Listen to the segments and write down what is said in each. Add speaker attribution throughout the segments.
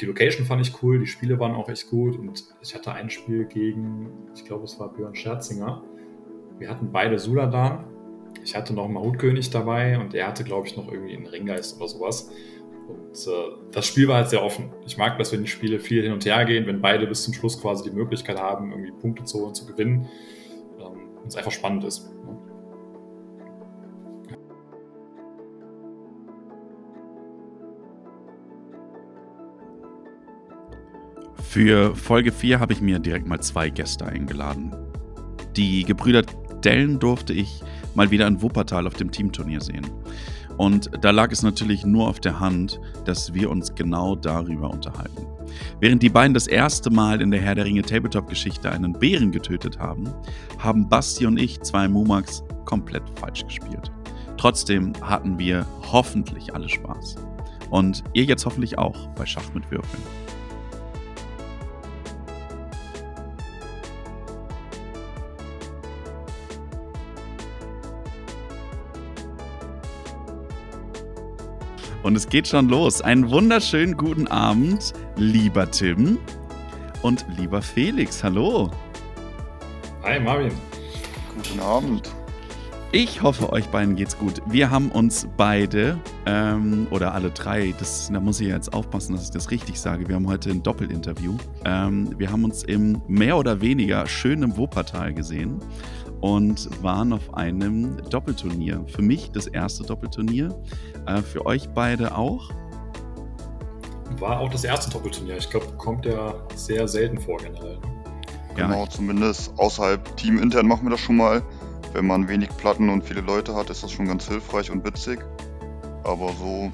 Speaker 1: die Location fand ich cool, die Spiele waren auch echt gut und ich hatte ein Spiel gegen, ich glaube, es war Björn Scherzinger. Wir hatten beide Suladan. Ich hatte noch einen Mahutkönig dabei und er hatte, glaube ich, noch irgendwie einen Ringgeist oder sowas. Und äh, das Spiel war halt sehr offen. Ich mag das, wenn die Spiele viel hin und her gehen, wenn beide bis zum Schluss quasi die Möglichkeit haben, irgendwie Punkte zu holen, zu gewinnen. Ähm, und es einfach spannend ist. Ne?
Speaker 2: Für Folge 4 habe ich mir direkt mal zwei Gäste eingeladen. Die Gebrüder Dellen durfte ich mal wieder in Wuppertal auf dem Teamturnier sehen. Und da lag es natürlich nur auf der Hand, dass wir uns genau darüber unterhalten. Während die beiden das erste Mal in der Herr der Ringe Tabletop-Geschichte einen Bären getötet haben, haben Basti und ich zwei Mumax komplett falsch gespielt. Trotzdem hatten wir hoffentlich alle Spaß. Und ihr jetzt hoffentlich auch bei Schach mit Würfeln. Und es geht schon los. Einen wunderschönen guten Abend, lieber Tim und lieber Felix. Hallo.
Speaker 1: Hi, Marvin.
Speaker 3: Guten Abend.
Speaker 2: Ich hoffe, euch beiden geht's gut. Wir haben uns beide, ähm, oder alle drei, das, da muss ich jetzt aufpassen, dass ich das richtig sage. Wir haben heute ein Doppelinterview. Ähm, wir haben uns im mehr oder weniger schönen Wuppertal gesehen und waren auf einem Doppelturnier. Für mich das erste Doppelturnier. Äh, für euch beide auch?
Speaker 1: War auch das erste Doppelturnier. Ich glaube, kommt ja sehr selten vor generell. Ne?
Speaker 3: Genau, ja. zumindest außerhalb teamintern machen wir das schon mal. Wenn man wenig Platten und viele Leute hat, ist das schon ganz hilfreich und witzig. Aber so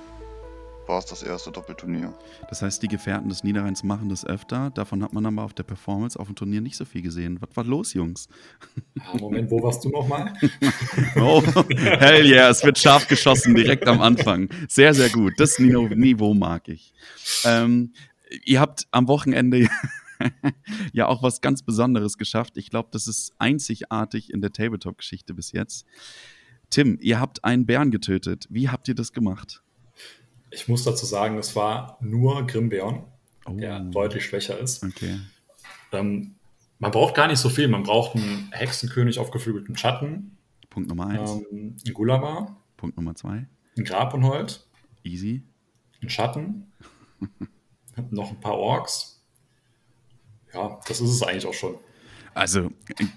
Speaker 3: war es das erste Doppelturnier.
Speaker 2: Das heißt, die Gefährten des Niederrheins machen das öfter. Davon hat man aber auf der Performance auf dem Turnier nicht so viel gesehen. Was war los, Jungs?
Speaker 1: Ja, Moment, wo warst du nochmal?
Speaker 2: oh, hell yeah, es wird scharf geschossen direkt am Anfang. Sehr, sehr gut. Das Niveau mag ich. Ähm, ihr habt am Wochenende ja auch was ganz Besonderes geschafft. Ich glaube, das ist einzigartig in der Tabletop-Geschichte bis jetzt. Tim, ihr habt einen Bären getötet. Wie habt ihr das gemacht?
Speaker 1: Ich muss dazu sagen, es war nur Grimbeon, oh. der deutlich schwächer ist.
Speaker 2: Okay.
Speaker 1: Ähm, man braucht gar nicht so viel. Man braucht einen Hexenkönig auf geflügeltem Schatten.
Speaker 2: Punkt Nummer eins.
Speaker 1: Ähm, ein Gulama.
Speaker 2: Punkt Nummer zwei.
Speaker 1: Ein Grabunhold.
Speaker 2: Easy.
Speaker 1: Ein Schatten. noch ein paar Orks. Ja, das ist es eigentlich auch schon.
Speaker 2: Also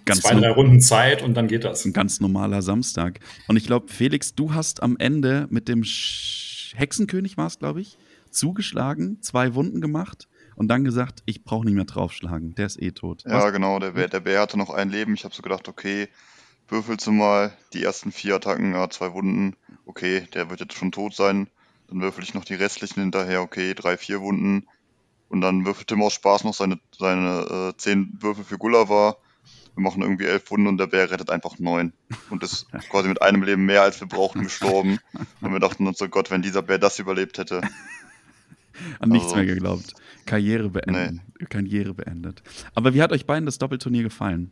Speaker 2: ganz
Speaker 1: zwei, drei Runden Zeit und dann geht das.
Speaker 2: Ein ganz normaler Samstag. Und ich glaube, Felix, du hast am Ende mit dem Sch Hexenkönig war es, glaube ich, zugeschlagen, zwei Wunden gemacht und dann gesagt, ich brauche nicht mehr draufschlagen, der ist eh tot.
Speaker 3: Ja, Was? genau, der Bär, der Bär hatte noch ein Leben. Ich habe so gedacht, okay, würfelst du mal die ersten vier Attacken, ja, zwei Wunden, okay, der wird jetzt schon tot sein. Dann würfel ich noch die restlichen hinterher, okay, drei, vier Wunden. Und dann würfelt Tim aus Spaß noch seine, seine äh, zehn Würfel für Gulliver wir machen irgendwie elf Wunden und der Bär rettet einfach neun. Und ist quasi mit einem Leben mehr, als wir brauchten, gestorben. Und wir dachten uns, oh Gott, wenn dieser Bär das überlebt hätte.
Speaker 2: An nichts also, mehr geglaubt. Karriere beendet. Nee. Karriere beendet. Aber wie hat euch beiden das Doppelturnier gefallen?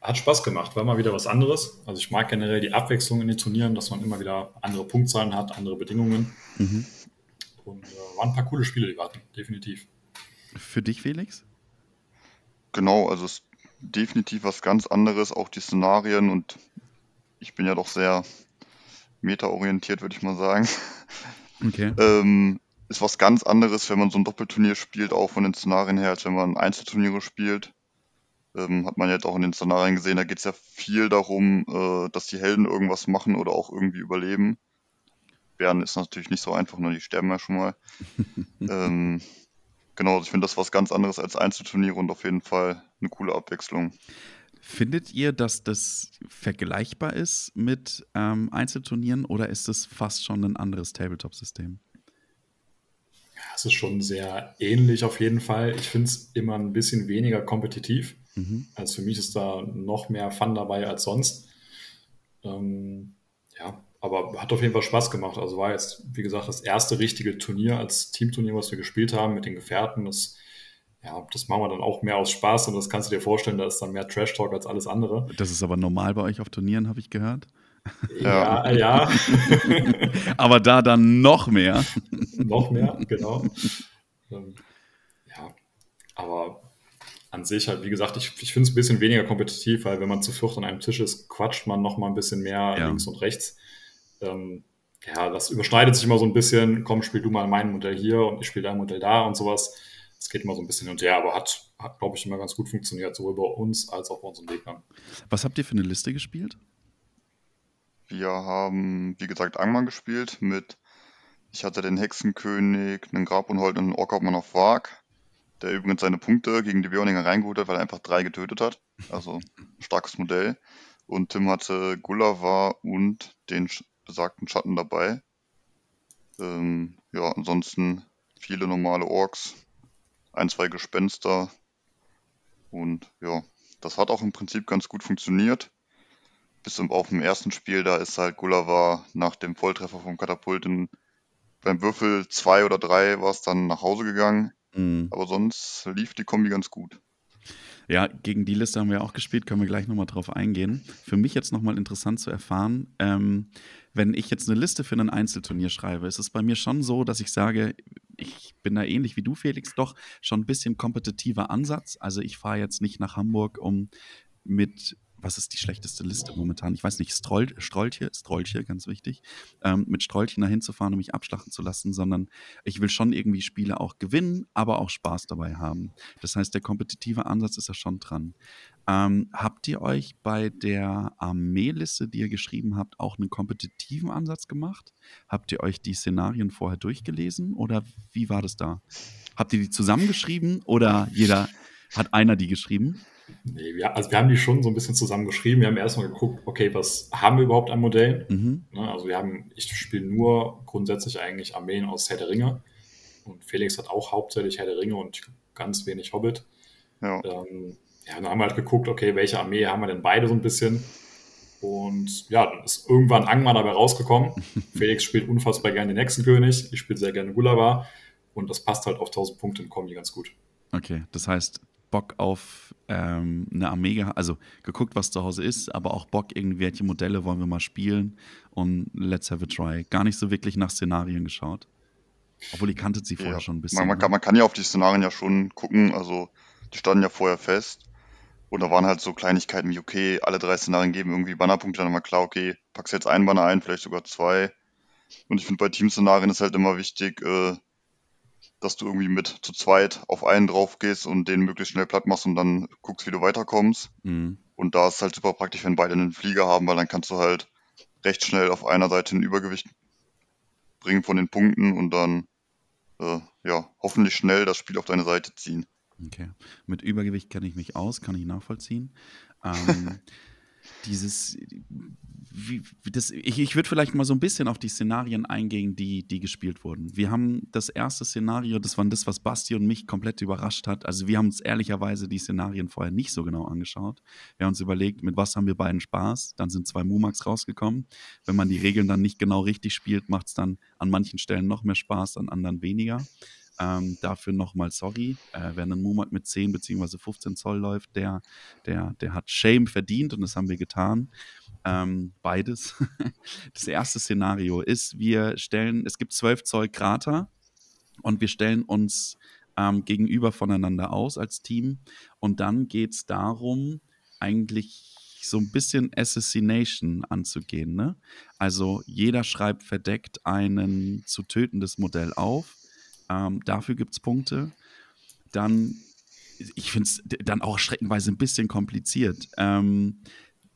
Speaker 1: Hat Spaß gemacht, war mal wieder was anderes. Also ich mag generell die Abwechslung in den Turnieren, dass man immer wieder andere Punktzahlen hat, andere Bedingungen. Mhm. Und äh, waren ein paar coole Spiele, die wir hatten, definitiv.
Speaker 2: Für dich, Felix?
Speaker 3: Genau, also es ist definitiv was ganz anderes, auch die Szenarien und ich bin ja doch sehr meta-orientiert, würde ich mal sagen.
Speaker 2: Okay.
Speaker 3: ähm, ist was ganz anderes, wenn man so ein Doppelturnier spielt, auch von den Szenarien her, als wenn man Einzelturniere spielt. Ähm, hat man jetzt auch in den Szenarien gesehen, da geht es ja viel darum, äh, dass die Helden irgendwas machen oder auch irgendwie überleben. Bären ist natürlich nicht so einfach, nur die sterben ja schon mal. ähm, Genau, ich finde das was ganz anderes als Einzelturniere und auf jeden Fall eine coole Abwechslung.
Speaker 2: Findet ihr, dass das vergleichbar ist mit ähm, Einzelturnieren oder ist es fast schon ein anderes Tabletop-System?
Speaker 1: Ja, es ist schon sehr ähnlich auf jeden Fall. Ich finde es immer ein bisschen weniger kompetitiv. Mhm. Also für mich ist da noch mehr Fun dabei als sonst. Ähm, ja, aber hat auf jeden Fall Spaß gemacht. Also war jetzt, wie gesagt, das erste richtige Turnier als Teamturnier, was wir gespielt haben mit den Gefährten. Das, ja, das machen wir dann auch mehr aus Spaß und das kannst du dir vorstellen, da ist dann mehr Trash-Talk als alles andere.
Speaker 2: Das ist aber normal bei euch auf Turnieren, habe ich gehört.
Speaker 1: Ja, ja.
Speaker 2: aber da dann noch mehr.
Speaker 1: noch mehr, genau. Ähm, ja, aber an sich halt, wie gesagt, ich, ich finde es ein bisschen weniger kompetitiv, weil wenn man zu viert an einem Tisch ist, quatscht man noch mal ein bisschen mehr ja. links und rechts. Ähm, ja, das überschneidet sich immer so ein bisschen. Komm, spiel du mal mein Modell hier und ich spiele dein Modell da und sowas. Das geht immer so ein bisschen hin und her, aber hat, hat glaube ich, immer ganz gut funktioniert, sowohl bei uns als auch bei unseren Gegnern.
Speaker 2: Was habt ihr für eine Liste gespielt?
Speaker 3: Wir haben, wie gesagt, Angmann gespielt mit, ich hatte den Hexenkönig, einen Grabunhold und einen Orkhauptmann auf Wag, der übrigens seine Punkte gegen die Björninger reingeholt hat, weil er einfach drei getötet hat. Also starkes Modell. Und Tim hatte Gulliver und den besagten Schatten dabei. Ähm, ja, ansonsten viele normale Orks, ein, zwei Gespenster. Und ja, das hat auch im Prinzip ganz gut funktioniert. Bis auf dem ersten Spiel, da ist halt Gulliver nach dem Volltreffer vom Katapult in, beim Würfel 2 oder 3 war es dann nach Hause gegangen. Mhm. Aber sonst lief die Kombi ganz gut.
Speaker 2: Ja, gegen die Liste haben wir auch gespielt, können wir gleich nochmal drauf eingehen. Für mich jetzt nochmal interessant zu erfahren, ähm, wenn ich jetzt eine Liste für ein Einzelturnier schreibe, ist es bei mir schon so, dass ich sage, ich bin da ähnlich wie du, Felix, doch schon ein bisschen kompetitiver Ansatz. Also ich fahre jetzt nicht nach Hamburg, um mit was ist die schlechteste Liste momentan? Ich weiß nicht, Stroll, Strolche, Strolche, ganz wichtig, ähm, mit Strolchen dahin zu fahren, um mich abschlachten zu lassen, sondern ich will schon irgendwie Spiele auch gewinnen, aber auch Spaß dabei haben. Das heißt, der kompetitive Ansatz ist da schon dran. Ähm, habt ihr euch bei der Armeeliste, die ihr geschrieben habt, auch einen kompetitiven Ansatz gemacht? Habt ihr euch die Szenarien vorher durchgelesen oder wie war das da? Habt ihr die zusammengeschrieben oder jeder hat einer die geschrieben?
Speaker 1: Nee, wir, also wir haben die schon so ein bisschen zusammengeschrieben. Wir haben erstmal geguckt, okay, was haben wir überhaupt an Modellen? Mhm. Ne, also wir haben, ich spiele nur grundsätzlich eigentlich Armeen aus Herr der Ringe. Und Felix hat auch hauptsächlich Herr der Ringe und ganz wenig Hobbit. Ja. Ähm, ja, dann haben wir halt geguckt, okay, welche Armee haben wir denn beide so ein bisschen? Und ja, dann ist irgendwann Angmar dabei rausgekommen. Felix spielt unfassbar gerne den Hexenkönig, ich spiele sehr gerne Gulavar. Und das passt halt auf 1000 Punkte in Kombi ganz gut.
Speaker 2: Okay, das heißt, Bock auf ähm, eine Armee, also geguckt, was zu Hause ist, aber auch Bock, irgendwelche Modelle wollen wir mal spielen und let's have a try. Gar nicht so wirklich nach Szenarien geschaut. Obwohl, ihr kanntet sie vorher ja, schon ein bisschen.
Speaker 3: Man, man, ne? kann, man, kann, ja auf die Szenarien ja schon gucken, also die standen ja vorher fest. Und da waren halt so Kleinigkeiten wie, okay, alle drei Szenarien geben irgendwie Bannerpunkte, dann war klar, okay, packst jetzt einen Banner ein, vielleicht sogar zwei. Und ich finde, bei Teamszenarien ist halt immer wichtig, äh, dass du irgendwie mit zu zweit auf einen drauf gehst und den möglichst schnell platt machst und dann guckst, wie du weiterkommst. Mhm. Und da ist es halt super praktisch, wenn beide einen Flieger haben, weil dann kannst du halt recht schnell auf einer Seite ein Übergewicht bringen von den Punkten und dann äh, ja hoffentlich schnell das Spiel auf deine Seite ziehen.
Speaker 2: Okay. Mit Übergewicht kenne ich mich aus, kann ich nachvollziehen. Ähm, dieses, wie, das, ich, ich würde vielleicht mal so ein bisschen auf die Szenarien eingehen, die, die gespielt wurden. Wir haben das erste Szenario, das war das, was Basti und mich komplett überrascht hat. Also wir haben uns ehrlicherweise die Szenarien vorher nicht so genau angeschaut. Wir haben uns überlegt, mit was haben wir beiden Spaß. Dann sind zwei Mumax rausgekommen. Wenn man die Regeln dann nicht genau richtig spielt, macht es dann an manchen Stellen noch mehr Spaß, an anderen weniger. Ähm, dafür nochmal sorry. Äh, wer einen Mumak mit 10 bzw. 15 Zoll läuft, der, der, der hat Shame verdient und das haben wir getan. Ähm, beides. Das erste Szenario ist, wir stellen, es gibt 12 Zoll Krater und wir stellen uns ähm, gegenüber voneinander aus als Team. Und dann geht es darum, eigentlich so ein bisschen Assassination anzugehen. Ne? Also jeder schreibt verdeckt ein zu tötendes Modell auf ähm, dafür gibt es Punkte. Dann, ich finde es dann auch streckenweise ein bisschen kompliziert. Ähm,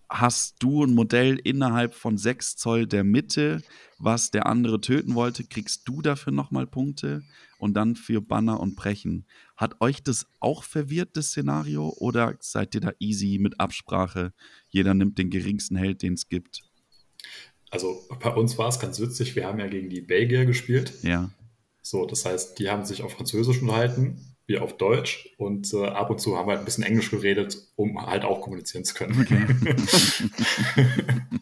Speaker 2: hast du ein Modell innerhalb von 6 Zoll der Mitte, was der andere töten wollte, kriegst du dafür nochmal Punkte und dann für Banner und Brechen. Hat euch das auch verwirrt, das Szenario, oder seid ihr da easy mit Absprache? Jeder nimmt den geringsten Held, den es gibt.
Speaker 1: Also bei uns war es ganz witzig, wir haben ja gegen die Belgier gespielt.
Speaker 2: Ja.
Speaker 1: So, das heißt, die haben sich auf Französisch unterhalten, wir auf Deutsch und äh, ab und zu haben wir halt ein bisschen Englisch geredet, um halt auch kommunizieren zu können. Okay.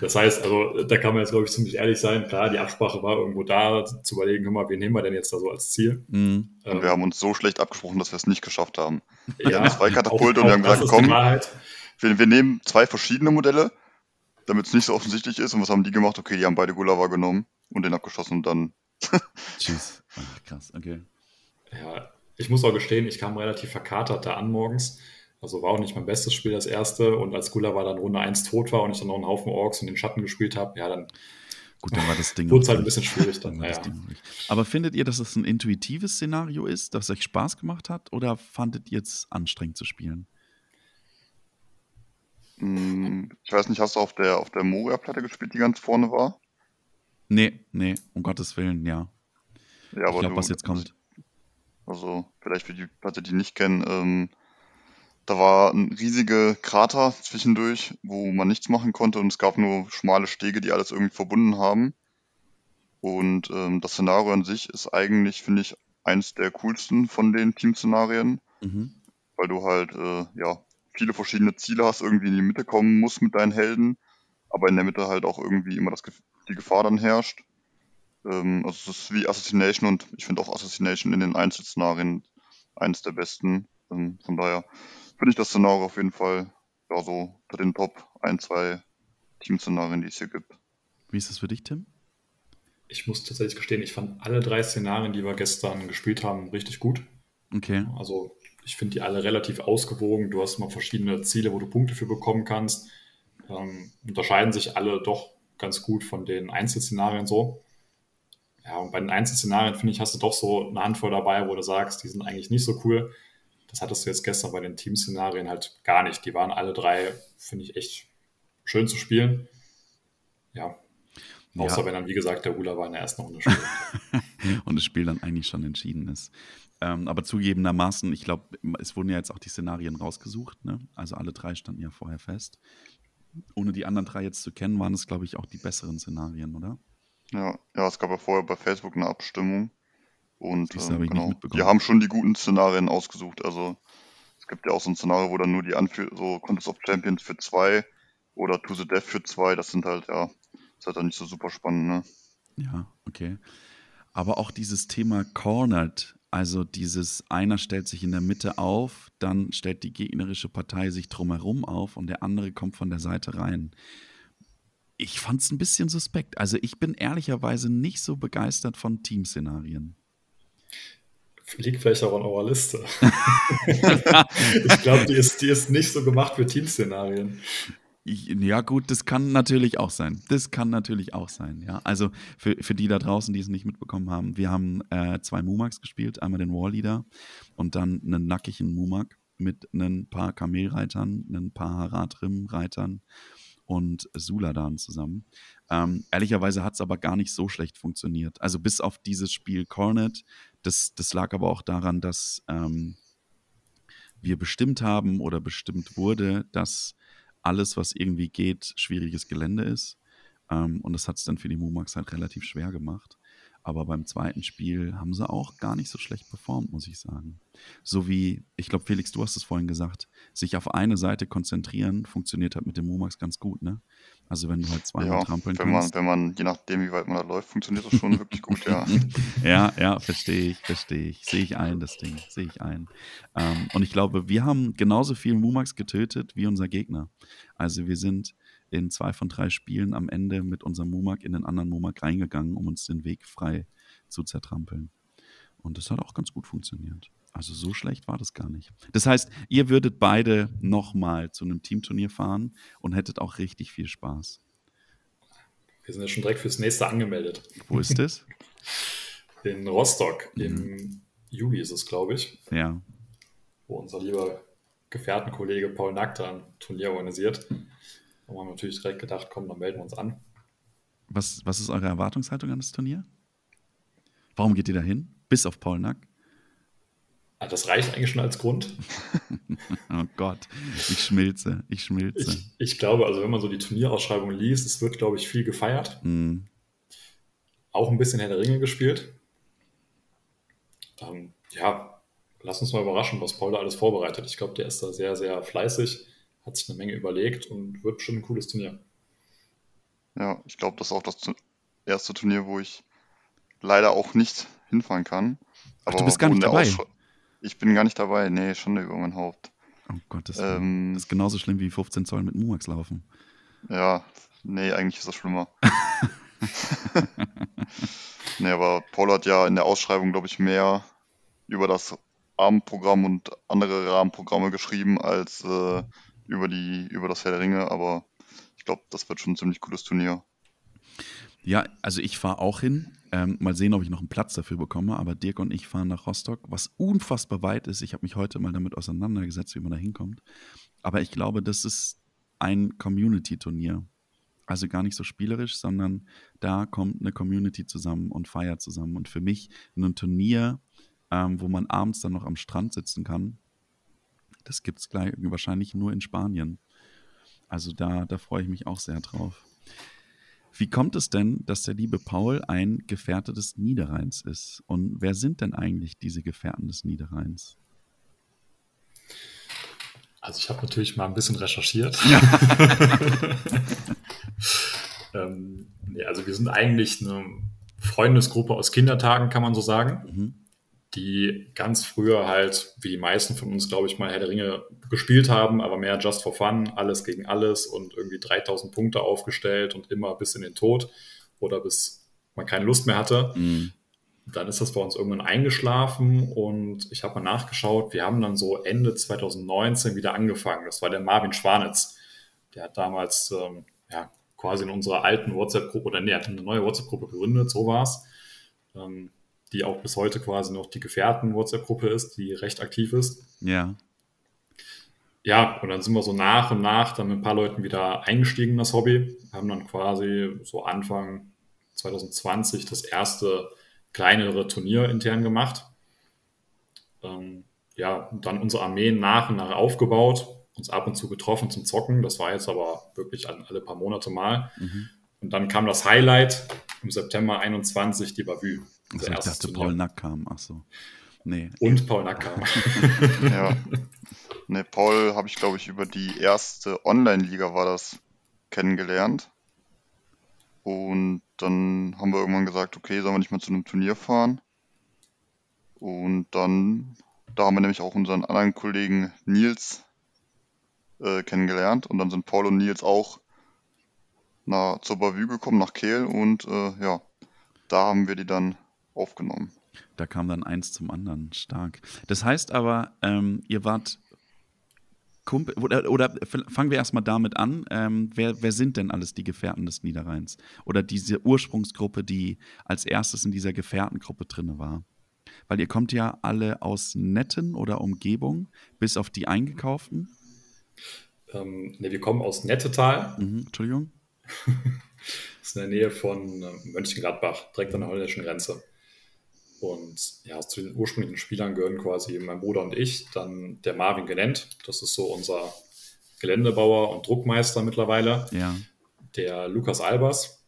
Speaker 1: das heißt, also da kann man jetzt, glaube ich, ziemlich ehrlich sein. Klar, die Absprache war irgendwo da, zu überlegen, hör mal, wen nehmen wir denn jetzt da so als Ziel?
Speaker 3: Mhm. Ähm, wir haben uns so schlecht abgesprochen, dass wir es nicht geschafft haben. Wir ja, haben zwei Katapulte und wir haben gesagt, komm, wir, wir, nehmen zwei verschiedene Modelle, damit es nicht so offensichtlich ist. Und was haben die gemacht? Okay, die haben beide Gulava genommen und den abgeschossen und dann
Speaker 2: Tschüss. Ach, krass, okay.
Speaker 1: Ja, ich muss auch gestehen, ich kam relativ verkatert da an morgens. Also war auch nicht mein bestes Spiel, das erste. Und als Gula war dann Runde 1 tot war und ich dann noch einen Haufen Orks und den Schatten gespielt habe, ja, dann
Speaker 2: Gut, dann war das Ding.
Speaker 1: Wurde es halt ein bisschen schwierig dann. Ja.
Speaker 2: Aber findet ihr, dass es ein intuitives Szenario ist, das euch Spaß gemacht hat? Oder fandet ihr es anstrengend zu spielen?
Speaker 3: Hm, ich weiß nicht, hast du auf der, auf der Moria-Platte gespielt, die ganz vorne war?
Speaker 2: Nee, nee, um Gottes Willen, ja.
Speaker 3: Ja,
Speaker 2: ich glaube, was jetzt kommt.
Speaker 3: Also, vielleicht für die Leute, die nicht kennen, ähm, da war ein riesiger Krater zwischendurch, wo man nichts machen konnte und es gab nur schmale Stege, die alles irgendwie verbunden haben. Und ähm, das Szenario an sich ist eigentlich, finde ich, eins der coolsten von den Team-Szenarien, mhm. weil du halt äh, ja viele verschiedene Ziele hast, irgendwie in die Mitte kommen musst mit deinen Helden, aber in der Mitte halt auch irgendwie immer das, die Gefahr dann herrscht. Ähm, also es ist wie Assassination und ich finde auch Assassination in den Einzelszenarien eines der besten. Ähm, von daher finde ich das Szenario auf jeden Fall ja, so unter den Top 1, 2 Team-Szenarien, die es hier gibt.
Speaker 2: Wie ist das für dich, Tim?
Speaker 1: Ich muss tatsächlich gestehen, ich fand alle drei Szenarien, die wir gestern gespielt haben, richtig gut.
Speaker 2: Okay.
Speaker 1: Also ich finde die alle relativ ausgewogen. Du hast mal verschiedene Ziele, wo du Punkte für bekommen kannst. Ähm, unterscheiden sich alle doch ganz gut von den Einzelszenarien so. Ja, und bei den Einzelszenarien, finde ich, hast du doch so eine Handvoll dabei, wo du sagst, die sind eigentlich nicht so cool. Das hattest du jetzt gestern bei den Teamszenarien halt gar nicht. Die waren alle drei, finde ich, echt schön zu spielen. Ja. Außer ja. wenn dann, wie gesagt, der Ula war in der ersten Runde spielt.
Speaker 2: Und das Spiel dann eigentlich schon entschieden ist. Ähm, aber zugegebenermaßen, ich glaube, es wurden ja jetzt auch die Szenarien rausgesucht. Ne? Also alle drei standen ja vorher fest. Ohne die anderen drei jetzt zu kennen, waren es, glaube ich, auch die besseren Szenarien, oder?
Speaker 3: Ja, ja, es gab ja vorher bei Facebook eine Abstimmung und ähm, genau, die haben schon die guten Szenarien ausgesucht. Also es gibt ja auch so ein Szenario, wo dann nur die Anführ so Contest of Champions für zwei oder To the Death für zwei, das sind halt, ja, ist halt dann nicht so super spannend, ne?
Speaker 2: Ja, okay. Aber auch dieses Thema Cornered, also dieses einer stellt sich in der Mitte auf, dann stellt die gegnerische Partei sich drumherum auf und der andere kommt von der Seite rein. Ich fand es ein bisschen suspekt. Also ich bin ehrlicherweise nicht so begeistert von Teamszenarien
Speaker 1: liegt vielleicht auch an eurer Liste. ich glaube, die ist, die ist nicht so gemacht für Teamszenarien.
Speaker 2: Ja, gut, das kann natürlich auch sein. Das kann natürlich auch sein, ja. Also für, für die da draußen, die es nicht mitbekommen haben, wir haben äh, zwei Mumaks gespielt, einmal den Warleader und dann einen nackigen Mumak mit ein paar Kamelreitern, ein paar Haratrim-Reitern und Suladan zusammen. Ähm, ehrlicherweise hat es aber gar nicht so schlecht funktioniert. Also bis auf dieses Spiel Cornet, das, das lag aber auch daran, dass ähm, wir bestimmt haben oder bestimmt wurde, dass alles, was irgendwie geht, schwieriges Gelände ist. Ähm, und das hat es dann für die Mumax halt relativ schwer gemacht. Aber beim zweiten Spiel haben sie auch gar nicht so schlecht performt, muss ich sagen. So wie, ich glaube, Felix, du hast es vorhin gesagt, sich auf eine Seite konzentrieren, funktioniert halt mit dem Mumax ganz gut, ne? Also wenn du halt zweimal ja, trampeln
Speaker 3: wenn
Speaker 2: kannst.
Speaker 3: Man, wenn man, je nachdem, wie weit man da läuft, funktioniert das schon wirklich gut, ja.
Speaker 2: ja, ja, verstehe ich, verstehe ich. Sehe ich ein, das Ding, sehe ich ein. Ähm, und ich glaube, wir haben genauso viel Mumax getötet wie unser Gegner. Also wir sind in zwei von drei Spielen am Ende mit unserem Mumak in den anderen Mumak reingegangen, um uns den Weg frei zu zertrampeln. Und das hat auch ganz gut funktioniert. Also so schlecht war das gar nicht. Das heißt, ihr würdet beide nochmal zu einem Teamturnier fahren und hättet auch richtig viel Spaß.
Speaker 1: Wir sind ja schon direkt fürs nächste angemeldet.
Speaker 2: Wo ist es?
Speaker 1: In Rostock. Mhm. Im Juli ist es, glaube ich.
Speaker 2: Ja.
Speaker 1: Wo unser lieber Gefährtenkollege Paul Nack ein Turnier organisiert. Da haben wir natürlich direkt gedacht, komm, dann melden wir uns an.
Speaker 2: Was, was ist eure Erwartungshaltung an das Turnier? Warum geht ihr da hin? Bis auf Paul Nack?
Speaker 1: Ah, das reicht eigentlich schon als Grund.
Speaker 2: oh Gott, ich schmilze, ich schmilze.
Speaker 1: Ich, ich, glaube, also wenn man so die Turnierausschreibung liest, es wird, glaube ich, viel gefeiert. Mm. Auch ein bisschen Herr der Ringe gespielt. Ähm, ja, lass uns mal überraschen, was Paul da alles vorbereitet. Ich glaube, der ist da sehr, sehr fleißig hat sich eine Menge überlegt und wird bestimmt ein cooles Turnier.
Speaker 3: Ja, ich glaube, das ist auch das erste Turnier, wo ich leider auch nicht hinfahren kann.
Speaker 2: Aber Ach, du bist gar nicht dabei?
Speaker 3: ich bin gar nicht dabei, nee, schon über mein Haupt.
Speaker 2: Oh Gott, das, ähm, das ist genauso schlimm wie 15 Zoll mit Mumax laufen.
Speaker 3: Ja, nee, eigentlich ist das schlimmer. Nee, aber Paul hat ja in der Ausschreibung, glaube ich, mehr über das Abendprogramm und andere Rahmenprogramme geschrieben als äh, über, die, über das Herr der Ringe, aber ich glaube, das wird schon ein ziemlich cooles Turnier.
Speaker 2: Ja, also ich fahre auch hin. Ähm, mal sehen, ob ich noch einen Platz dafür bekomme. Aber Dirk und ich fahren nach Rostock, was unfassbar weit ist. Ich habe mich heute mal damit auseinandergesetzt, wie man da hinkommt. Aber ich glaube, das ist ein Community-Turnier. Also gar nicht so spielerisch, sondern da kommt eine Community zusammen und feiert zusammen. Und für mich ein Turnier, ähm, wo man abends dann noch am Strand sitzen kann, das gibt es wahrscheinlich nur in Spanien. Also da, da freue ich mich auch sehr drauf. Wie kommt es denn, dass der liebe Paul ein Gefährte des Niederrheins ist? Und wer sind denn eigentlich diese Gefährten des Niederrheins?
Speaker 1: Also ich habe natürlich mal ein bisschen recherchiert. ähm, nee, also wir sind eigentlich eine Freundesgruppe aus Kindertagen, kann man so sagen. Mhm die ganz früher halt, wie die meisten von uns, glaube ich, mal Herr der Ringe gespielt haben, aber mehr just for fun, alles gegen alles und irgendwie 3000 Punkte aufgestellt und immer bis in den Tod oder bis man keine Lust mehr hatte. Mhm. Dann ist das bei uns irgendwann eingeschlafen und ich habe mal nachgeschaut. Wir haben dann so Ende 2019 wieder angefangen. Das war der Marvin Schwanitz. Der hat damals ähm, ja, quasi in unserer alten WhatsApp-Gruppe oder nee, hat eine neue WhatsApp-Gruppe gegründet, so war es. Ähm, die auch bis heute quasi noch die Gefährten-WhatsApp-Gruppe ist, die recht aktiv ist.
Speaker 2: Ja.
Speaker 1: Ja, und dann sind wir so nach und nach dann mit ein paar Leuten wieder eingestiegen in das Hobby. Wir haben dann quasi so Anfang 2020 das erste kleinere Turnier intern gemacht. Ähm, ja, und dann unsere Armeen nach und nach aufgebaut, uns ab und zu getroffen zum Zocken. Das war jetzt aber wirklich alle paar Monate mal. Mhm. Und dann kam das Highlight im September 21, die Bavü.
Speaker 2: Also ich dachte. Paul Nack kam. Ach so. Nee.
Speaker 1: Und Paul Nack kam.
Speaker 3: ja. Nee, Paul habe ich, glaube ich, über die erste Online-Liga war das kennengelernt. Und dann haben wir irgendwann gesagt, okay, sollen wir nicht mal zu einem Turnier fahren? Und dann, da haben wir nämlich auch unseren anderen Kollegen Nils äh, kennengelernt. Und dann sind Paul und Nils auch nach, zur Bavü gekommen, nach Kehl. Und äh, ja, da haben wir die dann aufgenommen.
Speaker 2: Da kam dann eins zum anderen, stark. Das heißt aber, ähm, ihr wart Kumpel, oder, oder fangen wir erstmal damit an, ähm, wer, wer sind denn alles die Gefährten des Niederrheins? Oder diese Ursprungsgruppe, die als erstes in dieser Gefährtengruppe drin war? Weil ihr kommt ja alle aus Netten oder Umgebung, bis auf die Eingekauften.
Speaker 1: Ähm, ne, wir kommen aus Nettetal.
Speaker 2: Mhm, Entschuldigung.
Speaker 1: das ist in der Nähe von äh, Mönchengladbach, direkt an der holländischen Grenze. Und ja, zu den ursprünglichen Spielern gehören quasi mein Bruder und ich, dann der Marvin genannt. Das ist so unser Geländebauer und Druckmeister mittlerweile.
Speaker 2: Ja.
Speaker 1: Der Lukas Albers,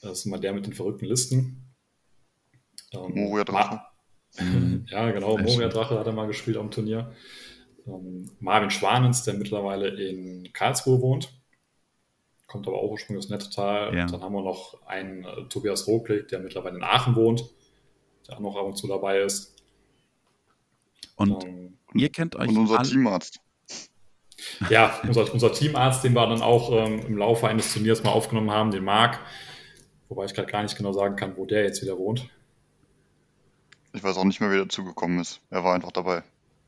Speaker 1: das ist immer der mit den verrückten Listen.
Speaker 3: Ähm, Moria Drache.
Speaker 1: Mhm. ja, genau, Moria Drache hat er mal gespielt am Turnier. Ähm, Marvin Schwanens, der mittlerweile in Karlsruhe wohnt, kommt aber auch ursprünglich aus Nettetal. Ja. Dann haben wir noch einen äh, Tobias Roblick, der mittlerweile in Aachen wohnt der auch noch ab und zu dabei ist.
Speaker 2: Und ähm, ihr kennt euch.
Speaker 3: Und unser alle... Teamarzt.
Speaker 1: Ja, unser, unser, Teamarzt, den wir dann auch ähm, im Laufe eines Turniers mal aufgenommen haben, den Marc. Wobei ich gerade gar nicht genau sagen kann, wo der jetzt wieder wohnt.
Speaker 3: Ich weiß auch nicht mehr, wie er dazugekommen ist. Er war einfach dabei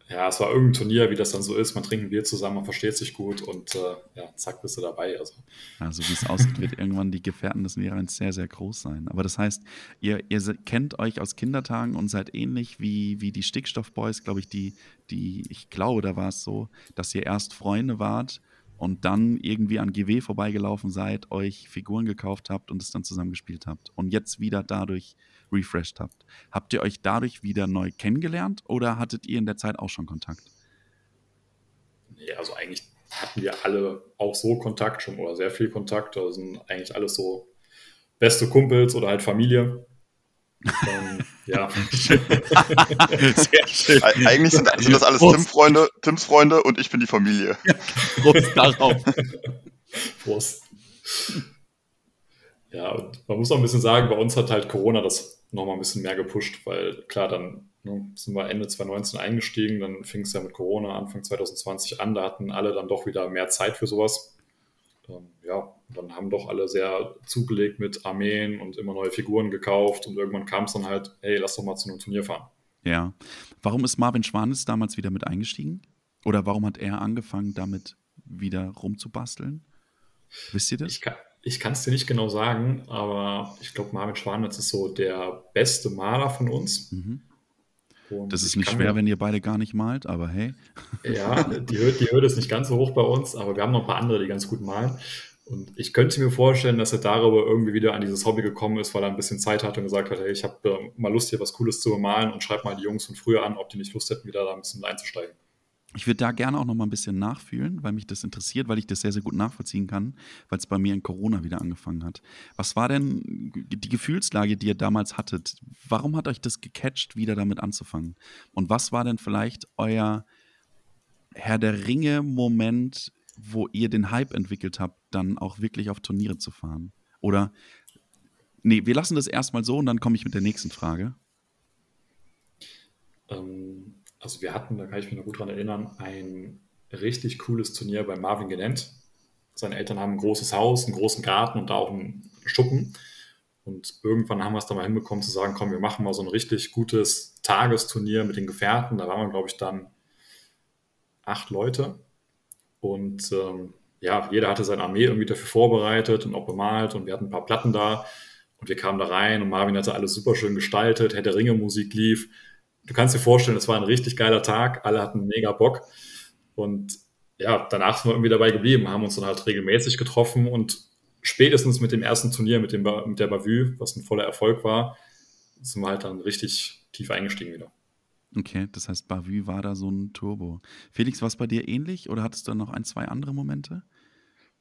Speaker 1: ja, es war irgendein Turnier, wie das dann so ist. Man trinkt ein Bier zusammen, man versteht sich gut und äh, ja, zack, bist du dabei. Also.
Speaker 2: also wie es aussieht, wird irgendwann die Gefährten des Lehrers sehr, sehr groß sein. Aber das heißt, ihr, ihr kennt euch aus Kindertagen und seid ähnlich wie, wie die Stickstoffboys, glaube ich, die, die, ich glaube, da war es so, dass ihr erst Freunde wart und dann irgendwie an GW vorbeigelaufen seid, euch Figuren gekauft habt und es dann zusammengespielt habt. Und jetzt wieder dadurch refreshed habt. Habt ihr euch dadurch wieder neu kennengelernt oder hattet ihr in der Zeit auch schon Kontakt?
Speaker 1: Nee, also eigentlich hatten wir alle auch so Kontakt schon oder sehr viel Kontakt. Also sind eigentlich alles so beste Kumpels oder halt Familie. Ähm, ja.
Speaker 3: Sehr schön. Eigentlich sind, sind das alles Tim Freunde, Tims Freunde und ich bin die Familie.
Speaker 2: Prost darauf.
Speaker 1: Prost. Ja, und man muss auch ein bisschen sagen, bei uns hat halt Corona das nochmal ein bisschen mehr gepusht, weil klar, dann ne, sind wir Ende 2019 eingestiegen, dann fing es ja mit Corona Anfang 2020 an, da hatten alle dann doch wieder mehr Zeit für sowas. Ähm, ja, dann haben doch alle sehr zugelegt mit Armeen und immer neue Figuren gekauft und irgendwann kam es dann halt, hey, lass doch mal zu einem Turnier fahren.
Speaker 2: Ja. Warum ist Marvin Schwanes damals wieder mit eingestiegen? Oder warum hat er angefangen, damit wieder rumzubasteln? Wisst ihr das?
Speaker 1: Ich kann es dir nicht genau sagen, aber ich glaube, Marvin Schwanitz ist so der beste Maler von uns. Mhm.
Speaker 2: Das ist nicht schwer, wenn ihr beide gar nicht malt, aber hey.
Speaker 1: Ja, die Hürde, die Hürde ist nicht ganz so hoch bei uns, aber wir haben noch ein paar andere, die ganz gut malen. Und ich könnte mir vorstellen, dass er darüber irgendwie wieder an dieses Hobby gekommen ist, weil er ein bisschen Zeit hatte und gesagt hat, hey, ich habe äh, mal Lust, hier was Cooles zu bemalen und schreib mal die Jungs von früher an, ob die nicht Lust hätten, wieder da ein bisschen einzusteigen.
Speaker 2: Ich würde da gerne auch noch mal ein bisschen nachfühlen, weil mich das interessiert, weil ich das sehr, sehr gut nachvollziehen kann, weil es bei mir in Corona wieder angefangen hat. Was war denn die Gefühlslage, die ihr damals hattet? Warum hat euch das gecatcht, wieder damit anzufangen? Und was war denn vielleicht euer Herr der Ringe-Moment, wo ihr den Hype entwickelt habt, dann auch wirklich auf Turniere zu fahren? Oder, nee, wir lassen das erstmal so und dann komme ich mit der nächsten Frage.
Speaker 1: Ähm also wir hatten, da kann ich mich noch gut dran erinnern, ein richtig cooles Turnier bei Marvin Genent. Seine Eltern haben ein großes Haus, einen großen Garten und da auch einen Schuppen. Und irgendwann haben wir es dann mal hinbekommen zu sagen, komm, wir machen mal so ein richtig gutes Tagesturnier mit den Gefährten. Da waren wir, glaube ich, dann acht Leute. Und ähm, ja, jeder hatte seine Armee irgendwie dafür vorbereitet und auch bemalt und wir hatten ein paar Platten da. Und wir kamen da rein und Marvin hatte alles super schön gestaltet, der Ringe Musik lief du kannst dir vorstellen, es war ein richtig geiler Tag, alle hatten mega Bock. Und ja, danach sind wir irgendwie dabei geblieben, haben uns dann halt regelmäßig getroffen und spätestens mit dem ersten Turnier, mit, dem, mit der Bavü, was ein voller Erfolg war, sind wir halt dann richtig tief eingestiegen wieder.
Speaker 2: Okay, das heißt, Bavü war da so ein Turbo. Felix, war es bei dir ähnlich oder hattest du noch ein, zwei andere Momente?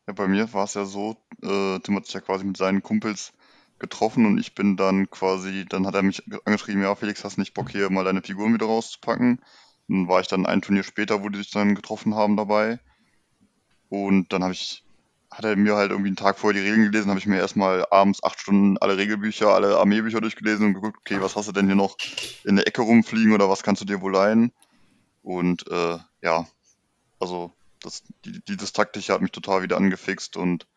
Speaker 3: Ja, bei mir war es ja so, äh, Tim hat sich ja quasi mit seinen Kumpels getroffen und ich bin dann quasi, dann hat er mich angeschrieben, ja, Felix, hast nicht Bock hier mal deine Figuren wieder rauszupacken? Dann war ich dann ein Turnier später, wo die sich dann getroffen haben dabei. Und dann habe ich, hat er mir halt irgendwie einen Tag vorher die Regeln gelesen, habe ich mir erstmal abends acht Stunden alle Regelbücher, alle Armeebücher durchgelesen und geguckt, okay, was hast du denn hier noch in der Ecke rumfliegen oder was kannst du dir wohl leihen? Und äh, ja, also das, die, dieses Taktische hat mich total wieder angefixt und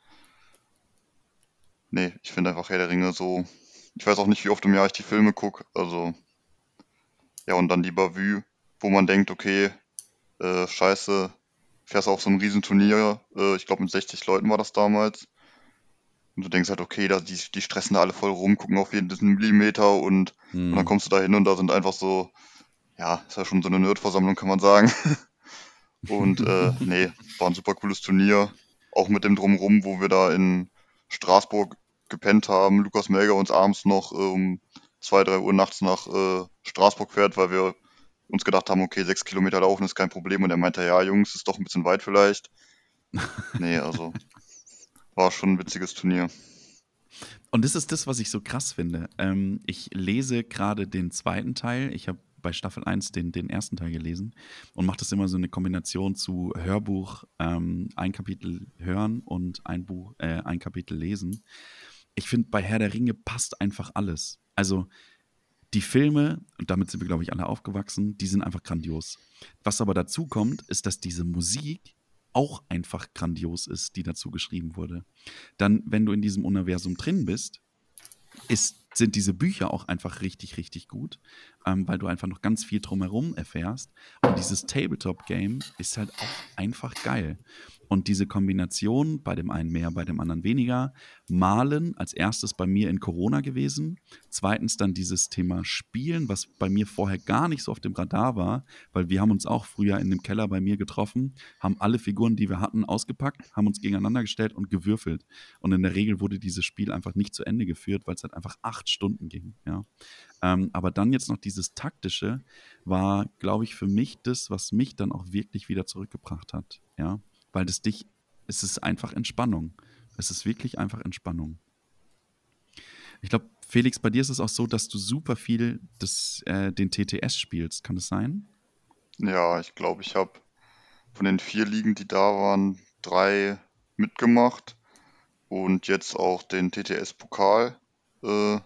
Speaker 3: nee, ich finde einfach Herr der Ringe so. Ich weiß auch nicht, wie oft im Jahr ich die Filme gucke. Also, ja, und dann die Bavü, wo man denkt, okay, äh, scheiße, fährst auf so ein Riesenturnier, äh, ich glaube mit 60 Leuten war das damals. Und du denkst halt, okay, da, die, die stressen da alle voll rum, gucken auf jeden Millimeter und, hm. und dann kommst du da hin und da sind einfach so, ja, ist ja schon so eine Nerdversammlung, kann man sagen. und äh, nee, war ein super cooles Turnier. Auch mit dem Drumrum, wo wir da in Straßburg gepennt haben, Lukas Melger uns abends noch äh, um zwei, drei Uhr nachts nach äh, Straßburg fährt, weil wir uns gedacht haben, okay, sechs Kilometer laufen ist kein Problem. Und er meinte, ja, Jungs, ist doch ein bisschen weit vielleicht. nee, also war schon ein witziges Turnier.
Speaker 2: Und das ist das, was ich so krass finde. Ähm, ich lese gerade den zweiten Teil. Ich habe bei Staffel 1 den, den ersten Teil gelesen und mache das immer so eine Kombination zu Hörbuch, ähm, ein Kapitel hören und ein Buch, äh, ein Kapitel lesen ich finde, bei Herr der Ringe passt einfach alles. Also die Filme, und damit sind wir, glaube ich, alle aufgewachsen, die sind einfach grandios. Was aber dazu kommt, ist, dass diese Musik auch einfach grandios ist, die dazu geschrieben wurde. Dann, wenn du in diesem Universum drin bist, ist, sind diese Bücher auch einfach richtig, richtig gut, ähm, weil du einfach noch ganz viel drumherum erfährst. Und dieses Tabletop-Game ist halt auch einfach geil. Und diese Kombination, bei dem einen mehr, bei dem anderen weniger, malen als erstes bei mir in Corona gewesen. Zweitens dann dieses Thema Spielen, was bei mir vorher gar nicht so auf dem Radar war, weil wir haben uns auch früher in dem Keller bei mir getroffen, haben alle Figuren, die wir hatten, ausgepackt, haben uns gegeneinander gestellt und gewürfelt. Und in der Regel wurde dieses Spiel einfach nicht zu Ende geführt, weil es halt einfach acht Stunden ging. Ja. Ähm, aber dann jetzt noch dieses Taktische war, glaube ich, für mich das, was mich dann auch wirklich wieder zurückgebracht hat. Ja weil das dich, es ist einfach Entspannung. Es ist wirklich einfach Entspannung. Ich glaube, Felix, bei dir ist es auch so, dass du super viel das, äh, den TTS spielst. Kann das sein?
Speaker 3: Ja, ich glaube, ich habe von den vier Ligen, die da waren, drei mitgemacht und jetzt auch den TTS-Pokal. Äh,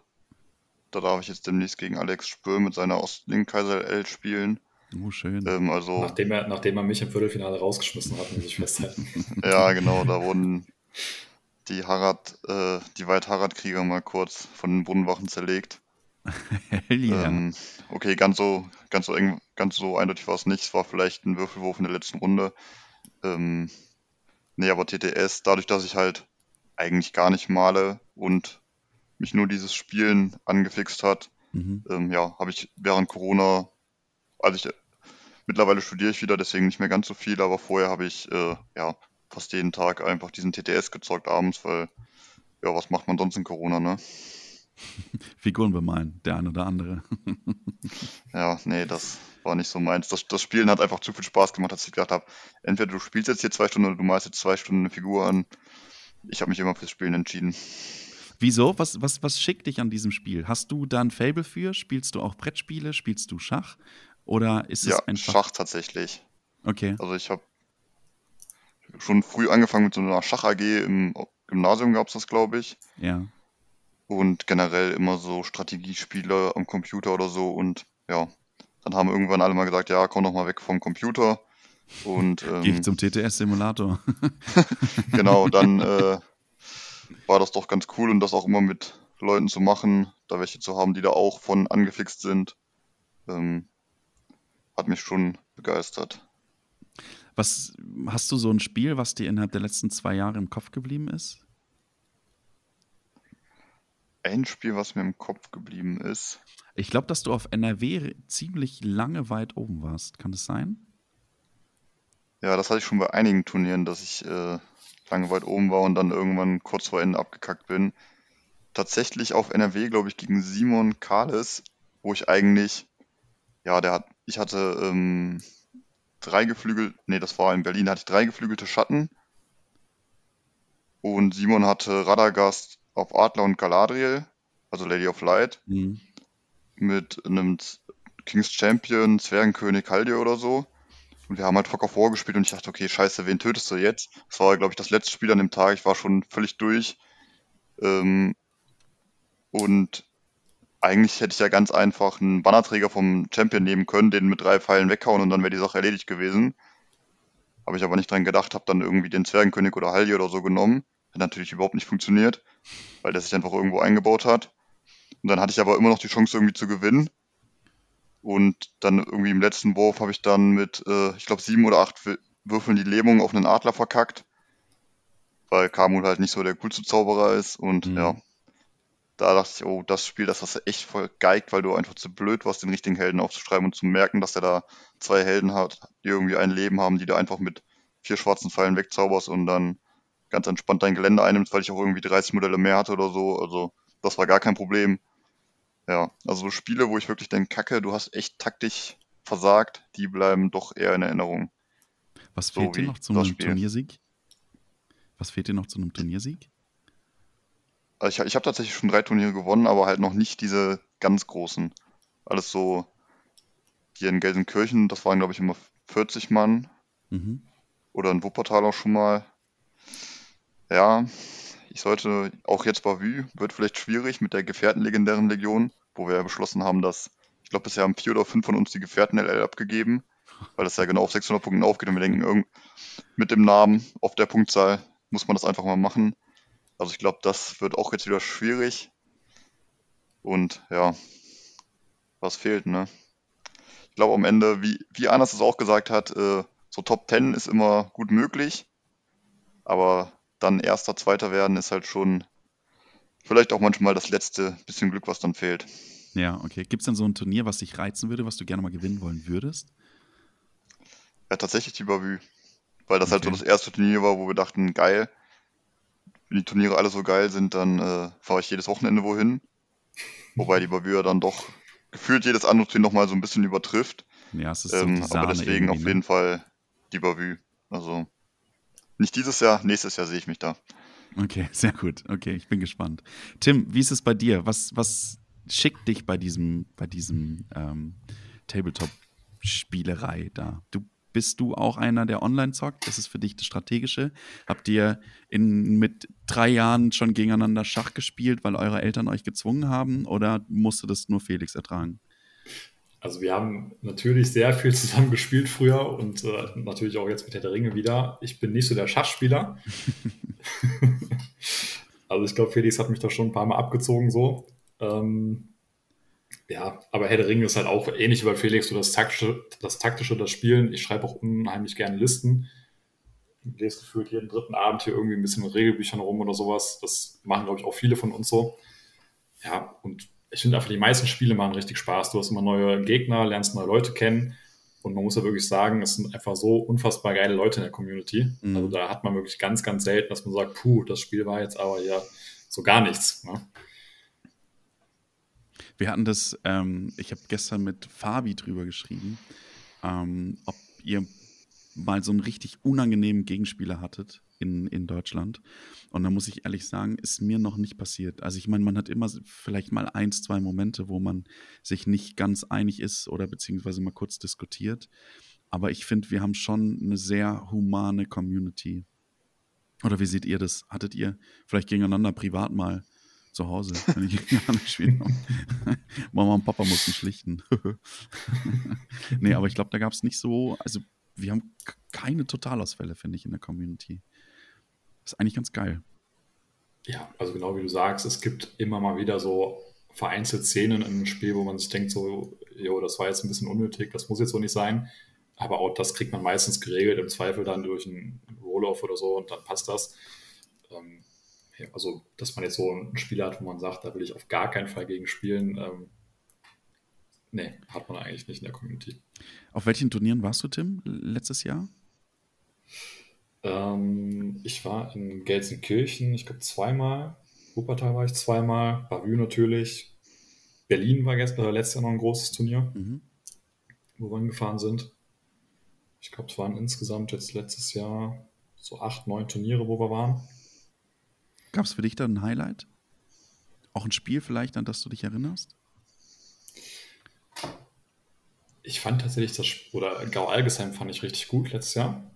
Speaker 3: da darf ich jetzt demnächst gegen Alex Spür mit seiner Ostlink-Kaiser L spielen.
Speaker 2: Oh, schön.
Speaker 3: Ähm, also,
Speaker 1: nachdem, er, nachdem er mich im Viertelfinale rausgeschmissen hat, muss ich festhalten.
Speaker 3: ja, genau, da wurden die Harad, äh, die Weit-Harad-Krieger mal kurz von den Brunnenwachen zerlegt.
Speaker 2: Hell yeah.
Speaker 3: Ähm, okay, ganz so, ganz so eng, ganz so eindeutig war es nicht. Es war vielleicht ein Würfelwurf in der letzten Runde. Ähm, nee, aber TTS, dadurch, dass ich halt eigentlich gar nicht male und mich nur dieses Spielen angefixt hat,
Speaker 2: Mhm.
Speaker 3: ähm, ja, habe ich während Corona, also ich mittlerweile studiere ich wieder, deswegen nicht mehr ganz so viel, aber vorher habe ich äh, ja fast jeden Tag einfach diesen TTS gezockt abends, weil ja, was macht man sonst in Corona, ne?
Speaker 2: Figuren bemalen, der eine oder andere.
Speaker 3: Ja, nee, das war nicht so meins. Das, das Spielen hat einfach zu viel Spaß gemacht, dass ich gedacht habe, entweder du spielst jetzt hier zwei Stunden oder du malst jetzt zwei Stunden eine Figur an. Ich habe mich immer fürs Spielen entschieden.
Speaker 2: Wieso? Was, was, was schickt dich an diesem Spiel? Hast du da ein Fable für? Spielst du auch Brettspiele? Spielst du Schach? Oder ist es
Speaker 3: Ja,
Speaker 2: einfach.
Speaker 3: Schach tatsächlich.
Speaker 2: Okay.
Speaker 3: Also ich habe schon früh angefangen mit so einer Schach-AG im Gymnasium gab es das, glaube ich.
Speaker 2: Ja.
Speaker 3: Und generell immer so Strategiespiele am Computer oder so. Und ja, dann haben irgendwann alle mal gesagt, ja, komm doch mal weg vom Computer. Und
Speaker 2: Geh
Speaker 3: ähm,
Speaker 2: zum TTS-Simulator.
Speaker 3: genau, dann äh, war das doch ganz cool und das auch immer mit Leuten zu machen, da welche zu haben, die da auch von angefixt sind. Ähm, hat mich schon begeistert.
Speaker 2: Was hast du so ein Spiel, was dir innerhalb der letzten zwei Jahre im Kopf geblieben ist?
Speaker 3: Ein Spiel, was mir im Kopf geblieben ist,
Speaker 2: Ich glaube, dass du auf NRW ziemlich lange weit oben warst. Kann das sein?
Speaker 3: ja, das hatte ich schon bei einigen Turnieren, dass ich äh, lange weit oben war und dann irgendwann kurz vor Ende abgekackt bin. Tatsächlich auf NRW, glaube ich, gegen Simon Kahles, wo ich eigentlich, ja, der hat, ich hatte ähm, drei geflügelt, nee, das war in Berlin, da hatte ich drei geflügelte Schatten und Simon hatte Radagast auf Adler und Galadriel, also Lady of Light,
Speaker 2: Mhm.
Speaker 3: mit einem King's Champion, Zwergenkönig Haldir oder so. Und wir haben halt Fock auf War gespielt und ich dachte, okay, scheiße, wen tötest du jetzt? Das war, glaube ich, das letzte Spiel an dem Tag. Ich war schon völlig durch. Ähm, und eigentlich hätte ich ja ganz einfach einen Bannerträger vom Champion nehmen können, den mit drei Pfeilen weghauen und dann wäre die Sache erledigt gewesen. Habe ich aber nicht dran gedacht, habe dann irgendwie den Zwergenkönig oder Haldir oder so genommen. Hat natürlich überhaupt nicht funktioniert, weil der sich einfach irgendwo eingebaut hat. Und dann hatte ich aber immer noch die Chance irgendwie zu gewinnen. Und dann irgendwie im letzten Wurf habe ich dann mit, äh, ich glaube, sieben oder acht Wür- Würfeln die Lähmung auf einen Adler verkackt. Weil Kamul halt nicht so der coolste Zauberer ist. Und
Speaker 2: Mhm.
Speaker 3: ja, da dachte ich, oh, das Spiel, das hast du echt voll geigt, weil du einfach zu blöd warst, den richtigen Helden aufzuschreiben und zu merken, dass er da zwei Helden hat, die irgendwie ein Leben haben, die du einfach mit vier schwarzen Pfeilen wegzauberst und dann ganz entspannt dein Gelände einnimmst, weil ich auch irgendwie 30 Modelle mehr hatte oder so. Also das war gar kein Problem. Ja, also so Spiele, wo ich wirklich denke, Kacke, du hast echt taktisch versagt, die bleiben doch eher in Erinnerung.
Speaker 2: Was
Speaker 3: So
Speaker 2: fehlt dir
Speaker 3: wie
Speaker 2: noch zu einem. Turniersieg? Was fehlt dir noch zu einem Turniersieg?
Speaker 3: Also ich, ich habe tatsächlich schon drei Turniere gewonnen, aber halt noch nicht diese ganz großen. Alles so hier in Gelsenkirchen, das waren glaube ich immer 40 Mann
Speaker 2: Mhm.
Speaker 3: oder in Wuppertal auch schon mal. Ja, ich sollte auch jetzt Bavü, wird vielleicht schwierig mit der Gefährtenlegendären Legion, wo wir ja beschlossen haben, dass, ich glaube, bisher haben vier oder fünf von uns die Gefährten-LL abgegeben, weil das ja genau auf 600 Punkten aufgeht und wir denken, irgend, mit dem Namen auf der Punktzahl muss man das einfach mal machen. Also ich glaube, das wird auch jetzt wieder schwierig. Und ja, was fehlt, ne? Ich glaube am Ende, wie, wie Anas es auch gesagt hat, äh, so Top 10 ist immer gut möglich. Aber dann erster, zweiter werden ist halt schon vielleicht auch manchmal das letzte bisschen Glück, was dann fehlt.
Speaker 2: Ja, okay. Gibt es denn so ein Turnier, was dich reizen würde, was du gerne mal gewinnen wollen würdest?
Speaker 3: Ja, tatsächlich die Bavü. Weil das halt so
Speaker 2: Okay.
Speaker 3: das erste Turnier war, wo wir dachten, geil, wenn die Turniere alle so geil sind, dann äh, fahre ich jedes Wochenende wohin. Wobei die Bavü ja dann doch gefühlt jedes andere Turnier nochmal so ein bisschen übertrifft.
Speaker 2: Ja, es ist so
Speaker 3: Ähm,
Speaker 2: Sahne
Speaker 3: aber deswegen auf
Speaker 2: ne?
Speaker 3: jeden Fall die Bavü. Also nicht dieses Jahr, nächstes Jahr sehe ich mich da.
Speaker 2: Okay, sehr gut. Okay, ich bin gespannt. Tim, wie ist es bei dir? Was, was schickt dich bei diesem, bei diesem ähm, Tabletop-Spielerei da? Du, bist du auch einer, der online zockt? Das ist für dich das Strategische. Habt ihr in, mit drei Jahren schon gegeneinander Schach gespielt, weil eure Eltern euch gezwungen haben? Oder musste das nur Felix ertragen?
Speaker 1: Also wir haben natürlich sehr viel zusammen gespielt früher und äh, natürlich auch jetzt mit Herr der Ringe wieder. Ich bin nicht so der Schachspieler. Also ich glaube, Felix hat mich da schon ein paar Mal abgezogen so. Ähm, ja, aber Herr der Ringe ist halt auch ähnlich wie bei Felix, so das taktische, das taktische, das Spielen. Ich schreibe auch unheimlich gerne Listen. Ich lese gefühlt jeden dritten Abend hier irgendwie ein bisschen mit Regelbüchern rum oder sowas. Das machen, glaube ich, auch viele von uns so. Ja, und ich finde einfach, die meisten Spiele machen richtig Spaß. Du hast immer neue Gegner, lernst neue Leute kennen. Und man muss ja wirklich sagen, es sind einfach so unfassbar geile Leute in der Community. Mhm. Also da hat man wirklich ganz, ganz selten, dass man sagt, puh, das Spiel war jetzt aber ja so gar nichts. Ne?
Speaker 2: Wir hatten das, ähm, ich habe gestern mit Fabi drüber geschrieben, ähm, ob ihr mal so einen richtig unangenehmen Gegenspieler hattet in, in Deutschland. Und da muss ich ehrlich sagen, ist mir noch nicht passiert. Also ich meine, man hat immer vielleicht mal eins, zwei Momente, wo man sich nicht ganz einig ist oder beziehungsweise mal kurz diskutiert. Aber ich finde, wir haben schon eine sehr humane Community. Oder wie seht ihr das? Hattet ihr vielleicht gegeneinander privat mal zu Hause, wenn ich gegeneinander spielen Mama und Papa mussten schlichten. nee, aber ich glaube, da gab es nicht so, also wir haben keine Totalausfälle, finde ich, in der Community. Ist eigentlich ganz geil.
Speaker 1: Ja, also genau wie du sagst, es gibt immer mal wieder so vereinzelt Szenen im Spiel, wo man sich denkt, so, jo, das war jetzt ein bisschen unnötig, das muss jetzt so nicht sein. Aber auch das kriegt man meistens geregelt, im Zweifel dann durch einen Roll-Off oder so und dann passt das. Ähm, also, dass man jetzt so ein Spiel hat, wo man sagt, da will ich auf gar keinen Fall gegen spielen, ähm, nee, hat man eigentlich nicht in der Community.
Speaker 2: Auf welchen Turnieren warst du, Tim, letztes Jahr?
Speaker 1: Ähm, ich war in Gelsenkirchen, ich glaube zweimal. Wuppertal war ich zweimal. Bavü natürlich. Berlin war gestern, letztes Jahr noch ein großes Turnier, mhm. wo wir gefahren sind. Ich glaube, es waren insgesamt jetzt letztes Jahr so acht, neun Turniere, wo wir waren.
Speaker 2: Gab es für dich dann ein Highlight? Auch ein Spiel vielleicht, an das du dich erinnerst?
Speaker 1: Ich fand tatsächlich das, oder Gau-Algesheim fand ich richtig gut letztes Jahr.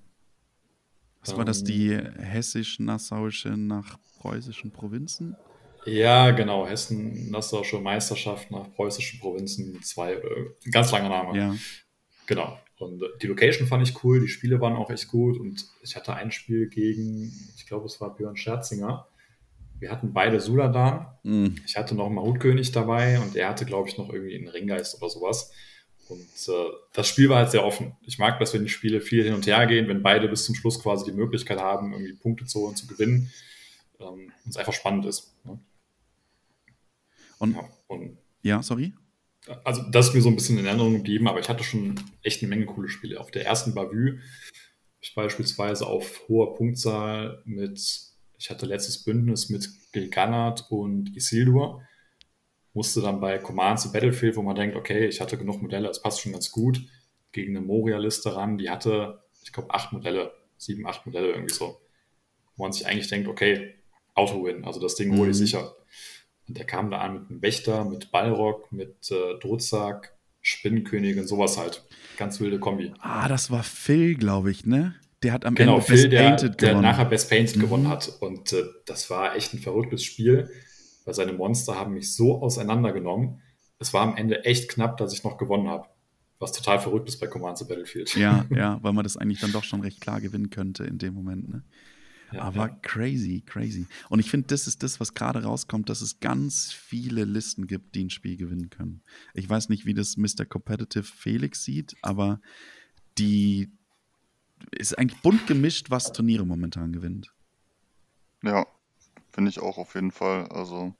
Speaker 2: Was war das, die hessisch-nassauische nach preußischen Provinzen?
Speaker 1: Ja, genau. Hessen-Nassauische Meisterschaft nach preußischen Provinzen. Zwei, äh, ganz langer Name. Ja. Genau. Und die Location fand ich cool, die Spiele waren auch echt gut und ich hatte ein Spiel gegen, ich glaube, es war Björn Scherzinger. Wir hatten beide Suladan. Mhm. Ich hatte noch Mahutkönig dabei und er hatte, glaube ich, noch irgendwie einen Ringgeist oder sowas. Und äh, das Spiel war halt sehr offen. Ich mag das, wenn die Spiele viel hin und her gehen, wenn beide bis zum Schluss quasi die Möglichkeit haben, irgendwie Punkte zu holen, zu gewinnen. Ähm, und es einfach spannend ist. Ne?
Speaker 2: Und, ja, und, ja, sorry?
Speaker 1: Also, das ist mir so ein bisschen in Erinnerung geblieben, aber ich hatte schon echt eine Menge coole Spiele. Auf der ersten Bavü ich beispielsweise auf hoher Punktzahl mit, ich hatte letztes Bündnis mit Gilganat und Isildur musste dann bei Command zu Battlefield, wo man denkt, okay, ich hatte genug Modelle, es passt schon ganz gut, gegen eine Moria-Liste ran, die hatte, ich glaube, acht Modelle, sieben, acht Modelle irgendwie so. Wo man sich eigentlich denkt, okay, Auto-Win, also das Ding hole ich mhm. sicher. Und der kam da an mit einem Wächter, mit Ballrock, mit äh, Drutzak, Spinnenkönigin, sowas halt. Ganz wilde Kombi.
Speaker 2: Ah, das war Phil, glaube ich, ne? Der hat am
Speaker 1: genau, Ende Phil, Best der, Painted der gewonnen. nachher Best Painted mhm. gewonnen hat. Und äh, das war echt ein verrücktes Spiel weil seine Monster haben mich so auseinandergenommen. Es war am Ende echt knapp, dass ich noch gewonnen habe. Was total verrückt ist bei Command to Battlefield.
Speaker 2: Ja, ja, weil man das eigentlich dann doch schon recht klar gewinnen könnte in dem Moment. Ne? Ja, Aber ja. crazy, crazy. Und ich finde, das ist das, was gerade rauskommt, dass es ganz viele Listen gibt, die ein Spiel gewinnen können. Ich weiß nicht, wie das Mr. Competitive Felix sieht, aber die ist eigentlich bunt gemischt, was Turniere momentan gewinnt.
Speaker 3: Ja, Finde ich auch auf jeden Fall. Also,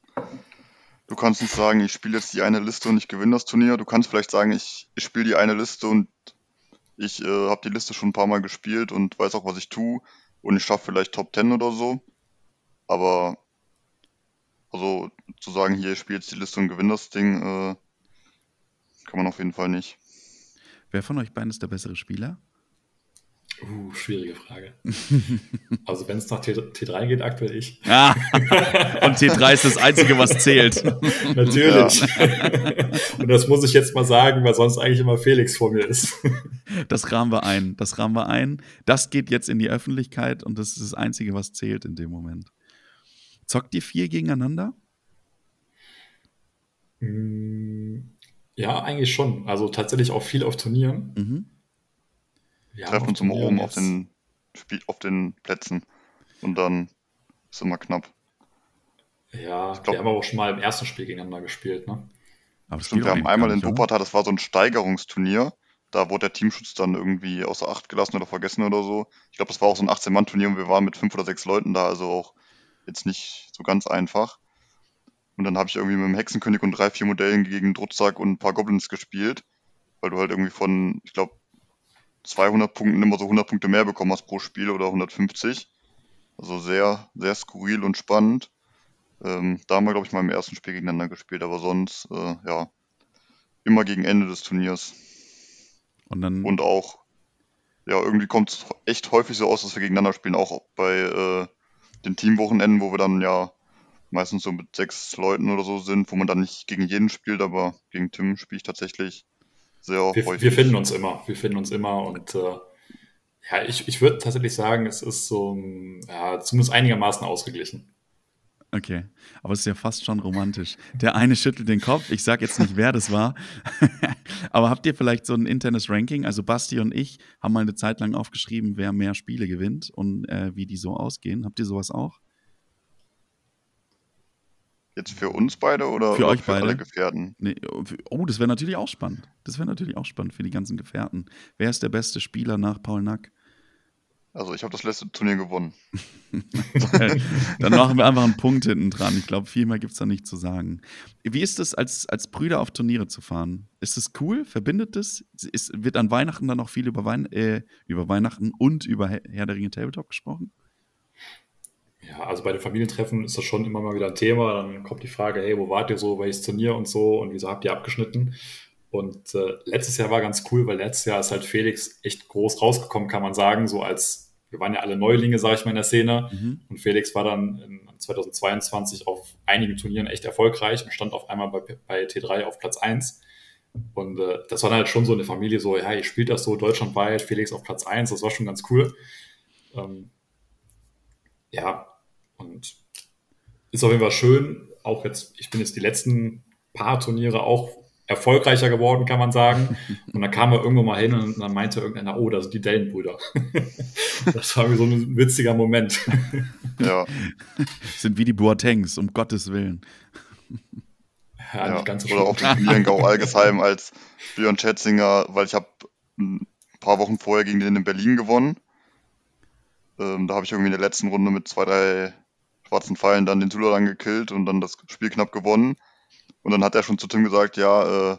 Speaker 3: du kannst nicht sagen, ich spiele jetzt die eine Liste und ich gewinne das Turnier. Du kannst vielleicht sagen, ich, ich spiele die eine Liste und ich äh, habe die Liste schon ein paar Mal gespielt und weiß auch, was ich tue. Und ich schaffe vielleicht Top 10 oder so. Aber also zu sagen, hier, ich spiele jetzt die Liste und gewinne das Ding, äh, kann man auf jeden Fall nicht.
Speaker 2: Wer von euch beiden ist der bessere Spieler?
Speaker 1: Uh, schwierige Frage. also wenn es nach T 3 geht, aktuell ich.
Speaker 2: Ja. Und T3 ist das Einzige, was zählt.
Speaker 1: Natürlich. Ja. Und das muss ich jetzt mal sagen, weil sonst eigentlich immer Felix vor mir ist.
Speaker 2: Das rahmen wir ein. Das rahmen wir ein. Das geht jetzt in die Öffentlichkeit und das ist das Einzige, was zählt in dem Moment. Zockt ihr vier gegeneinander?
Speaker 1: Mm, ja, eigentlich schon. Also tatsächlich auch viel auf Turnieren. Mhm.
Speaker 3: Wir treffen uns immer oben auf den, auf den Plätzen und dann ist immer knapp.
Speaker 1: Ja, glaub, wir haben aber auch schon mal im ersten Spiel gegeneinander gespielt, ne?
Speaker 3: Aber Stimmt, wir haben einmal in Wuppertal, das war so ein Steigerungsturnier. Da wurde der Teamschutz dann irgendwie außer Acht gelassen oder vergessen oder so. Ich glaube, das war auch so ein 18-Mann-Turnier und wir waren mit fünf oder sechs Leuten da, also auch jetzt nicht so ganz einfach. Und dann habe ich irgendwie mit dem Hexenkönig und drei, vier Modellen gegen Drutzak und ein paar Goblins gespielt, weil du halt irgendwie von, ich glaube, 200 Punkten immer so 100 Punkte mehr bekommen hast pro Spiel oder 150. Also sehr, sehr skurril und spannend. Ähm, da haben wir, glaube ich, mal im ersten Spiel gegeneinander gespielt, aber sonst, äh, ja, immer gegen Ende des Turniers. Und dann. Und auch, ja, irgendwie kommt es echt häufig so aus, dass wir gegeneinander spielen, auch bei äh, den Teamwochenenden, wo wir dann ja meistens so mit sechs Leuten oder so sind, wo man dann nicht gegen jeden spielt, aber gegen Tim spiele ich tatsächlich sehr
Speaker 1: wir,
Speaker 3: häufig.
Speaker 1: Wir finden uns immer, wir finden uns immer und äh, ja, ich, ich würde tatsächlich sagen, es ist so ja, zumindest einigermaßen ausgeglichen.
Speaker 2: Okay, aber es ist ja fast schon romantisch. Der eine schüttelt den Kopf, ich sage jetzt nicht, wer das war, aber habt ihr vielleicht so ein internes Ranking? Also Basti und ich haben mal eine Zeit lang aufgeschrieben, wer mehr Spiele gewinnt und äh, wie die so ausgehen. Habt ihr sowas auch?
Speaker 3: Jetzt für uns beide oder
Speaker 2: für,
Speaker 3: oder
Speaker 2: euch für beide?
Speaker 3: alle Gefährten?
Speaker 2: Nee, oh, das wäre natürlich auch spannend. Das wäre natürlich auch spannend für die ganzen Gefährten. Wer ist der beste Spieler nach Paul Nack?
Speaker 3: Also ich habe das letzte Turnier gewonnen.
Speaker 2: Dann machen wir einfach einen Punkt hinten dran. Ich glaube, viel mehr gibt es da nicht zu sagen. Wie ist es, als, als Brüder auf Turniere zu fahren? Ist es cool? Verbindet es? Ist, wird an Weihnachten dann auch viel über, Wein, äh, über Weihnachten und über Herr der Ringe Tabletop gesprochen?
Speaker 1: Ja, also bei den Familientreffen ist das schon immer mal wieder ein Thema. Dann kommt die Frage, hey, wo wart ihr so, welches Turnier und so und wieso habt ihr abgeschnitten? Und äh, letztes Jahr war ganz cool, weil letztes Jahr ist halt Felix echt groß rausgekommen, kann man sagen, so als, wir waren ja alle Neulinge, sage ich mal, in der Szene. Mhm. Und Felix war dann in 2022 auf einigen Turnieren echt erfolgreich und stand auf einmal bei, bei T3 auf Platz 1. Und äh, das war dann halt schon so eine Familie, so, ja, ihr spielt das so deutschlandweit, Felix auf Platz 1, das war schon ganz cool. Ähm, ja, und ist auf jeden Fall schön. Auch jetzt, ich bin jetzt die letzten paar Turniere auch erfolgreicher geworden, kann man sagen. Und dann kam er irgendwo mal hin und dann meinte irgendeiner, oh, das sind die Dellen-Brüder. das war wie so ein witziger Moment.
Speaker 3: Ja.
Speaker 2: Sind wie die Boatengs, um Gottes Willen.
Speaker 3: Ja, ja. ganz so Oder auch in Gau-Algesheim als Björn Schätzinger, weil ich habe ein paar Wochen vorher gegen den in Berlin gewonnen. Ähm, da habe ich irgendwie in der letzten Runde mit zwei, drei schwarzen Pfeilen dann den Zuladan gekillt und dann das Spiel knapp gewonnen. Und dann hat er schon zu Tim gesagt, ja, äh,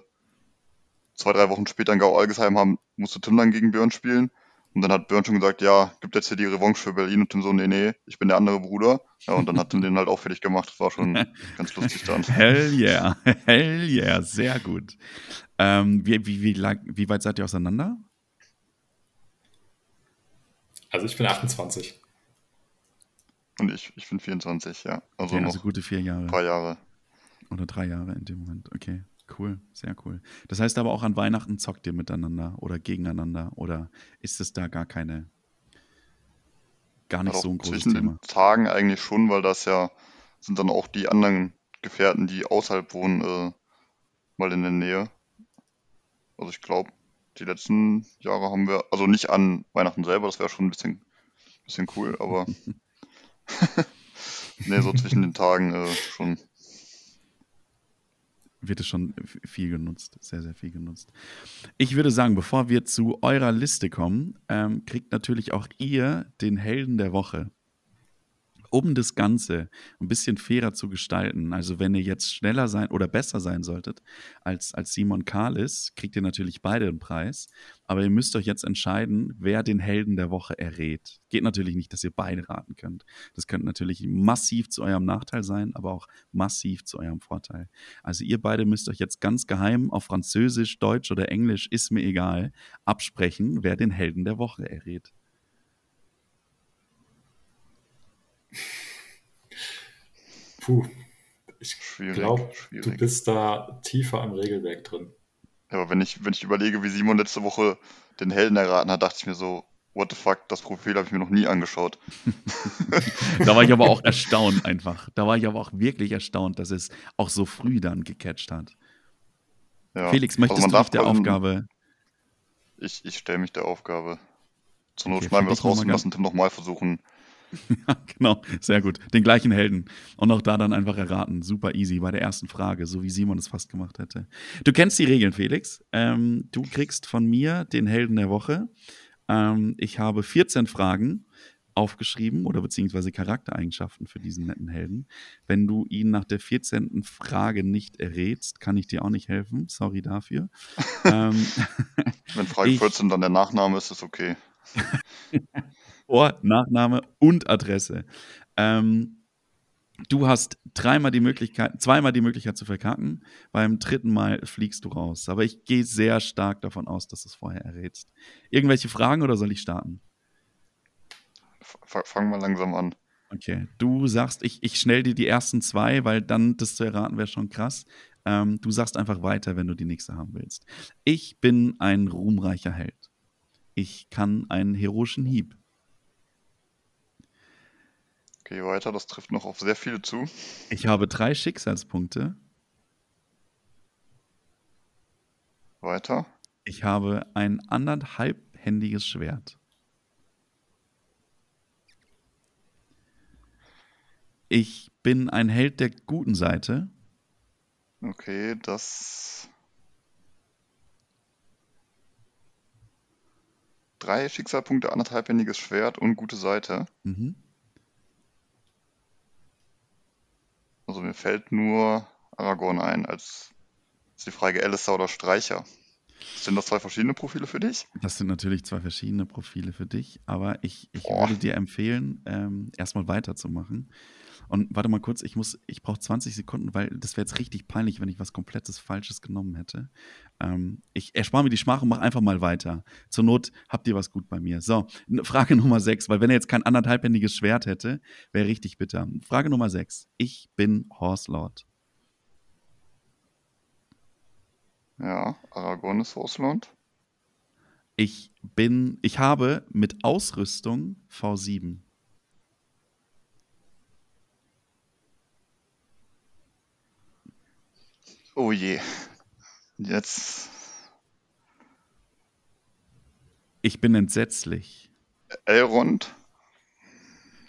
Speaker 3: zwei, drei Wochen später in Gau-Algesheim haben, musste Tim dann gegen Björn spielen. Und dann hat Björn schon gesagt, ja, gibt jetzt hier die Revanche für Berlin und Tim so, nee, nee, ich bin der andere Bruder. Ja, und dann hat Tim den halt auch fertig gemacht. Das war schon ganz lustig dann.
Speaker 2: Hell yeah, hell yeah, sehr gut. Ähm, wie, wie, wie, lang, wie weit seid ihr auseinander?
Speaker 1: Also ich bin 28.
Speaker 3: Und ich, ich bin 24, ja. Also, okay,
Speaker 2: also gute vier Jahre.
Speaker 3: Ein paar Jahre.
Speaker 2: Oder drei Jahre in dem Moment. Okay, cool, sehr cool. Das heißt aber auch an Weihnachten zockt ihr miteinander oder gegeneinander oder ist es da gar keine, gar nicht so ein großes
Speaker 3: zwischen
Speaker 2: Thema?
Speaker 3: Den Tagen eigentlich schon, weil das ja sind dann auch die anderen Gefährten, die außerhalb wohnen, äh, mal in der Nähe. Also ich glaube, die letzten Jahre haben wir, also nicht an Weihnachten selber, das wäre schon ein bisschen, bisschen cool, aber nee, so zwischen den Tagen äh, schon.
Speaker 2: Wird es schon viel genutzt, sehr, sehr viel genutzt. Ich würde sagen, bevor wir zu eurer Liste kommen, ähm, kriegt natürlich auch ihr den Helden der Woche um das Ganze ein bisschen fairer zu gestalten, also wenn ihr jetzt schneller sein oder besser sein solltet als, als Simon Karlis, kriegt ihr natürlich beide den Preis. Aber ihr müsst euch jetzt entscheiden, wer den Helden der Woche errät. Geht natürlich nicht, dass ihr beide raten könnt. Das könnte natürlich massiv zu eurem Nachteil sein, aber auch massiv zu eurem Vorteil. Also ihr beide müsst euch jetzt ganz geheim auf Französisch, Deutsch oder Englisch, ist mir egal, absprechen, wer den Helden der Woche errät.
Speaker 1: Puh, ich glaube, du bist da tiefer im Regelwerk drin.
Speaker 3: Ja, aber wenn ich, wenn ich überlege, wie Simon letzte Woche den Helden erraten hat, dachte ich mir so, what the fuck, das Profil habe ich mir noch nie angeschaut.
Speaker 2: da war ich aber auch erstaunt einfach. Da war ich aber auch wirklich erstaunt, dass es auch so früh dann gecatcht hat. Ja. Felix, möchtest also du dich der Aufgabe?
Speaker 3: Ich, ich stelle mich der Aufgabe. Zur Not okay, schneiden wir das raus und lassen Tim nochmal versuchen,
Speaker 2: ja, genau, sehr gut. Den gleichen Helden. Und auch da dann einfach erraten. Super easy bei der ersten Frage, so wie Simon es fast gemacht hätte. Du kennst die Regeln, Felix. Ähm, du kriegst von mir den Helden der Woche. Ähm, ich habe 14 Fragen aufgeschrieben oder beziehungsweise Charaktereigenschaften für diesen netten Helden. Wenn du ihn nach der 14. Frage nicht errätst, kann ich dir auch nicht helfen. Sorry dafür. ähm,
Speaker 3: Wenn Frage ich, 14 dann der Nachname ist, ist okay.
Speaker 2: Vor, Nachname und Adresse. Ähm, du hast dreimal die Möglichkeit, zweimal die Möglichkeit zu verkacken. Beim dritten Mal fliegst du raus. Aber ich gehe sehr stark davon aus, dass du es vorher errätst. Irgendwelche Fragen oder soll ich starten?
Speaker 3: Fangen wir langsam an.
Speaker 2: Okay, du sagst, ich, ich schnell dir die ersten zwei, weil dann das zu erraten wäre schon krass. Ähm, du sagst einfach weiter, wenn du die nächste haben willst. Ich bin ein ruhmreicher Held. Ich kann einen heroischen Hieb.
Speaker 3: Okay, weiter, das trifft noch auf sehr viele zu.
Speaker 2: Ich habe drei Schicksalspunkte.
Speaker 3: Weiter.
Speaker 2: Ich habe ein anderthalbhändiges Schwert. Ich bin ein Held der guten Seite.
Speaker 3: Okay, das. Drei Schicksalpunkte, anderthalbhändiges Schwert und gute Seite. Mhm. Also mir fällt nur Aragorn ein als, als die Frage Alistair oder Streicher. Sind das zwei verschiedene Profile für dich?
Speaker 2: Das sind natürlich zwei verschiedene Profile für dich, aber ich, ich würde dir empfehlen, ähm, erstmal weiterzumachen. Und warte mal kurz, ich muss, ich brauche 20 Sekunden, weil das wäre jetzt richtig peinlich, wenn ich was komplettes Falsches genommen hätte. Ähm, ich erspare mir die Schmach und mache einfach mal weiter. Zur Not habt ihr was gut bei mir. So, Frage Nummer 6, weil wenn er jetzt kein anderthalbhändiges Schwert hätte, wäre richtig bitter. Frage Nummer 6. Ich bin Horse Lord.
Speaker 3: Ja, Aragorn ist Horse Lord.
Speaker 2: Ich bin, ich habe mit Ausrüstung V7.
Speaker 3: Oh je. Jetzt.
Speaker 2: Ich bin entsetzlich.
Speaker 3: Elrond.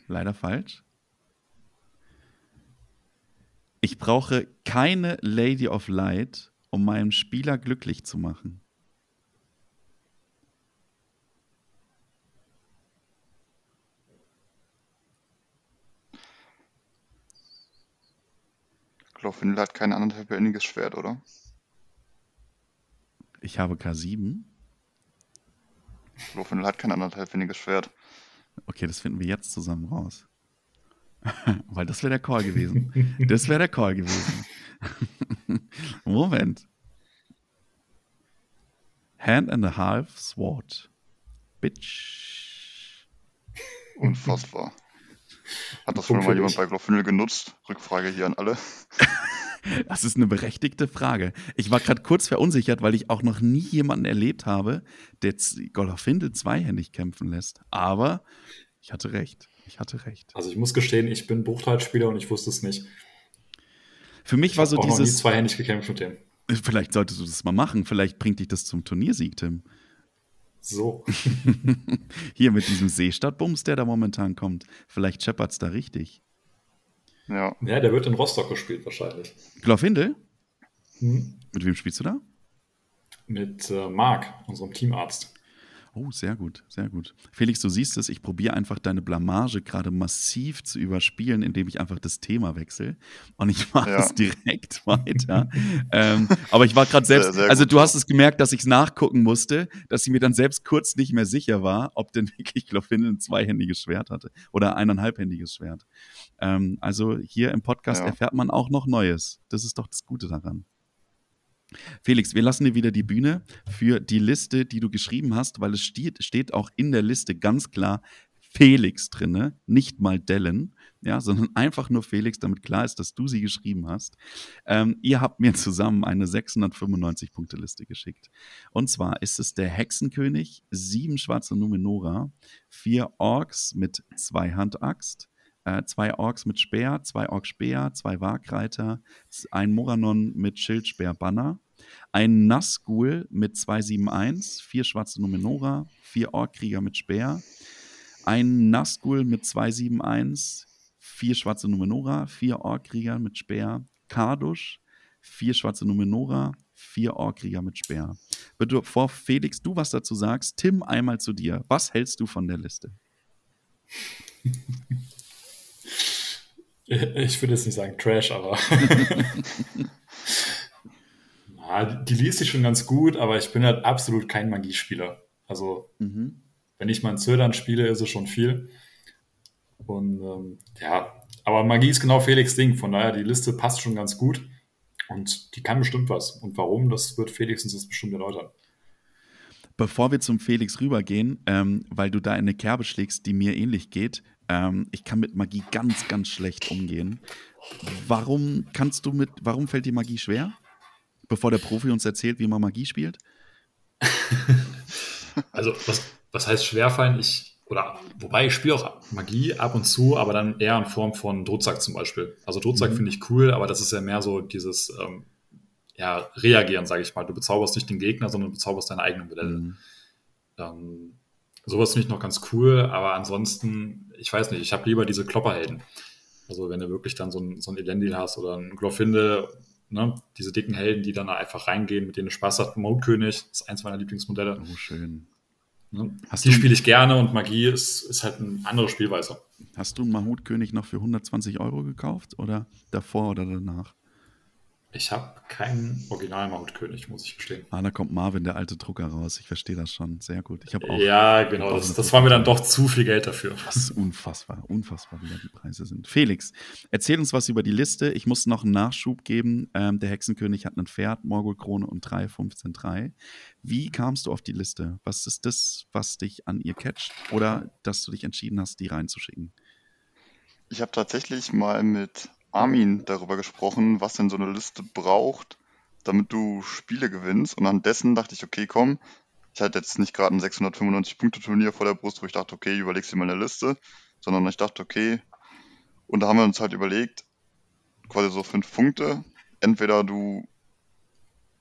Speaker 2: Leider falsch. Ich brauche keine Lady of Light, um meinen Spieler glücklich zu machen.
Speaker 3: Glorfindel hat kein anderthalbhändiges Schwert, oder?
Speaker 2: Ich habe K7.
Speaker 3: Glorfindel hat kein anderthalbhändiges Schwert.
Speaker 2: Okay, das finden wir jetzt zusammen raus. Weil das wäre der Call gewesen. Das wäre der Call gewesen. Moment. Hand and a half sword. Bitch.
Speaker 3: Unfassbar. Hat das schon mal jemand bei Glorfindel genutzt? Rückfrage hier an alle.
Speaker 2: Das ist eine berechtigte Frage. Ich war gerade kurz verunsichert, weil ich auch noch nie jemanden erlebt habe, der Glorfindel zweihändig kämpfen lässt. Aber ich hatte recht. Ich hatte recht.
Speaker 1: Also ich muss gestehen, ich bin Bruchteilspieler und ich wusste es nicht.
Speaker 2: Für mich
Speaker 1: ich
Speaker 2: war so
Speaker 1: auch
Speaker 2: dieses.
Speaker 1: Noch nie zweihändig gekämpft mit dem.
Speaker 2: Vielleicht solltest du das mal machen. Vielleicht bringt dich das zum Turniersieg, Tim.
Speaker 1: So.
Speaker 2: Hier mit diesem Seestadtbums, der da momentan kommt. Vielleicht scheppert es da richtig.
Speaker 3: Ja.
Speaker 1: Ja, der wird in Rostock gespielt wahrscheinlich.
Speaker 2: Glorfindel? Hm. Mit wem spielst du da?
Speaker 1: Mit äh, Marc, unserem Teamarzt.
Speaker 2: Oh, sehr gut, sehr gut. Felix, du siehst es, ich probiere einfach deine Blamage gerade massiv zu überspielen, indem ich einfach das Thema wechsle. Und ich mache ja. es direkt weiter. ähm, aber ich war gerade selbst, sehr, sehr also du hast es gemerkt, dass ich es nachgucken musste, dass ich mir dann selbst kurz nicht mehr sicher war, ob denn wirklich Glorfindel ein zweihändiges Schwert hatte oder eineinhalbhändiges Schwert. Ähm, also hier im Podcast ja. erfährt man auch noch Neues. Das ist doch das Gute daran. Felix, wir lassen dir wieder die Bühne für die Liste, die du geschrieben hast, weil es steht, steht auch in der Liste ganz klar Felix drinne, nicht mal Dellen, ja, sondern einfach nur Felix, damit klar ist, dass du sie geschrieben hast. Ähm, ihr habt mir zusammen eine 695-Punkte-Liste geschickt. Und zwar ist es der Hexenkönig, sieben schwarze Numenora, vier Orks mit Zweihandaxt, äh, zwei Orks mit Speer, zwei Orks Speer, zwei Wagreiter, ein Moranon mit Schild, Speer, Banner, ein Nazgul mit 271, vier schwarze Numenora, vier Orkkrieger mit Speer, ein Nazgul mit 271, vier schwarze Numenora, vier Orkrieger mit Speer, Kardusch, vier schwarze Numenora, vier Orkrieger mit Speer. Bevor Felix, du was dazu sagst, Tim einmal zu dir. Was hältst du von der Liste?
Speaker 1: Ich würde jetzt nicht sagen Trash, aber Na, die liest sich schon ganz gut, aber ich bin halt absolut kein Magiespieler. Also, mhm. wenn ich mal in Zödern spiele, ist es schon viel. Und ähm, ja, aber Magie ist genau Felix Ding. Von daher, die Liste passt schon ganz gut. Und die kann bestimmt was. Und warum, das wird Felix uns jetzt bestimmt erläutern.
Speaker 2: Bevor wir zum Felix rübergehen, ähm, weil du da in eine Kerbe schlägst, die mir ähnlich geht, ähm, ich kann mit Magie ganz, ganz schlecht umgehen. Warum kannst du mit, warum fällt dir Magie schwer? Bevor der Profi uns erzählt, wie man Magie spielt?
Speaker 1: also, was, was heißt schwerfallen? Ich, oder, wobei ich spiele auch Magie ab und zu, aber dann eher in Form von Drucksack zum Beispiel. Also Drucksack mhm. finde ich cool, aber das ist ja mehr so dieses, ähm, ja, reagieren, sage ich mal. Du bezauberst nicht den Gegner, sondern du bezauberst deine eigenen Modelle. Mhm. Ähm, sowas finde ich noch ganz cool, aber ansonsten, ich weiß nicht, ich habe lieber diese Klopperhelden. Also wenn du wirklich dann so ein, so ein Elendil hast oder ein Glorfinde, ne, diese dicken Helden, die dann einfach reingehen, mit denen du Spaß hast. Mode-König ist eins meiner Lieblingsmodelle.
Speaker 2: Oh, schön.
Speaker 1: Ne? die spiele ich gerne und Magie ist, ist halt eine andere Spielweise.
Speaker 2: Hast du einen Mahut-König noch für 120 Euro gekauft oder davor oder danach?
Speaker 1: Ich habe keinen original Mautkönig, muss ich gestehen.
Speaker 2: Ah, da kommt Marvin, der alte Drucker, raus. Ich verstehe das schon. Sehr gut. Ich auch,
Speaker 1: ja, genau. Das, das war mir dann doch zu viel Geld dafür.
Speaker 2: Das ist unfassbar. Unfassbar, wie da die Preise sind. Felix, erzähl uns was über die Liste. Ich muss noch einen Nachschub geben. Ähm, der Hexenkönig hat ein Pferd, Morgulkrone und 3, 15, 3. Wie kamst du auf die Liste? Was ist das, was dich an ihr catcht? Oder dass du dich entschieden hast, die reinzuschicken?
Speaker 3: Ich habe tatsächlich mal mit Armin darüber gesprochen, was denn so eine Liste braucht, damit du Spiele gewinnst. Und an dessen dachte ich, okay, komm, ich hatte jetzt nicht gerade ein 695-Punkte-Turnier vor der Brust, wo ich dachte, okay, überlegst dir mal eine Liste, sondern ich dachte, okay, und da haben wir uns halt überlegt, quasi so fünf Punkte. Entweder du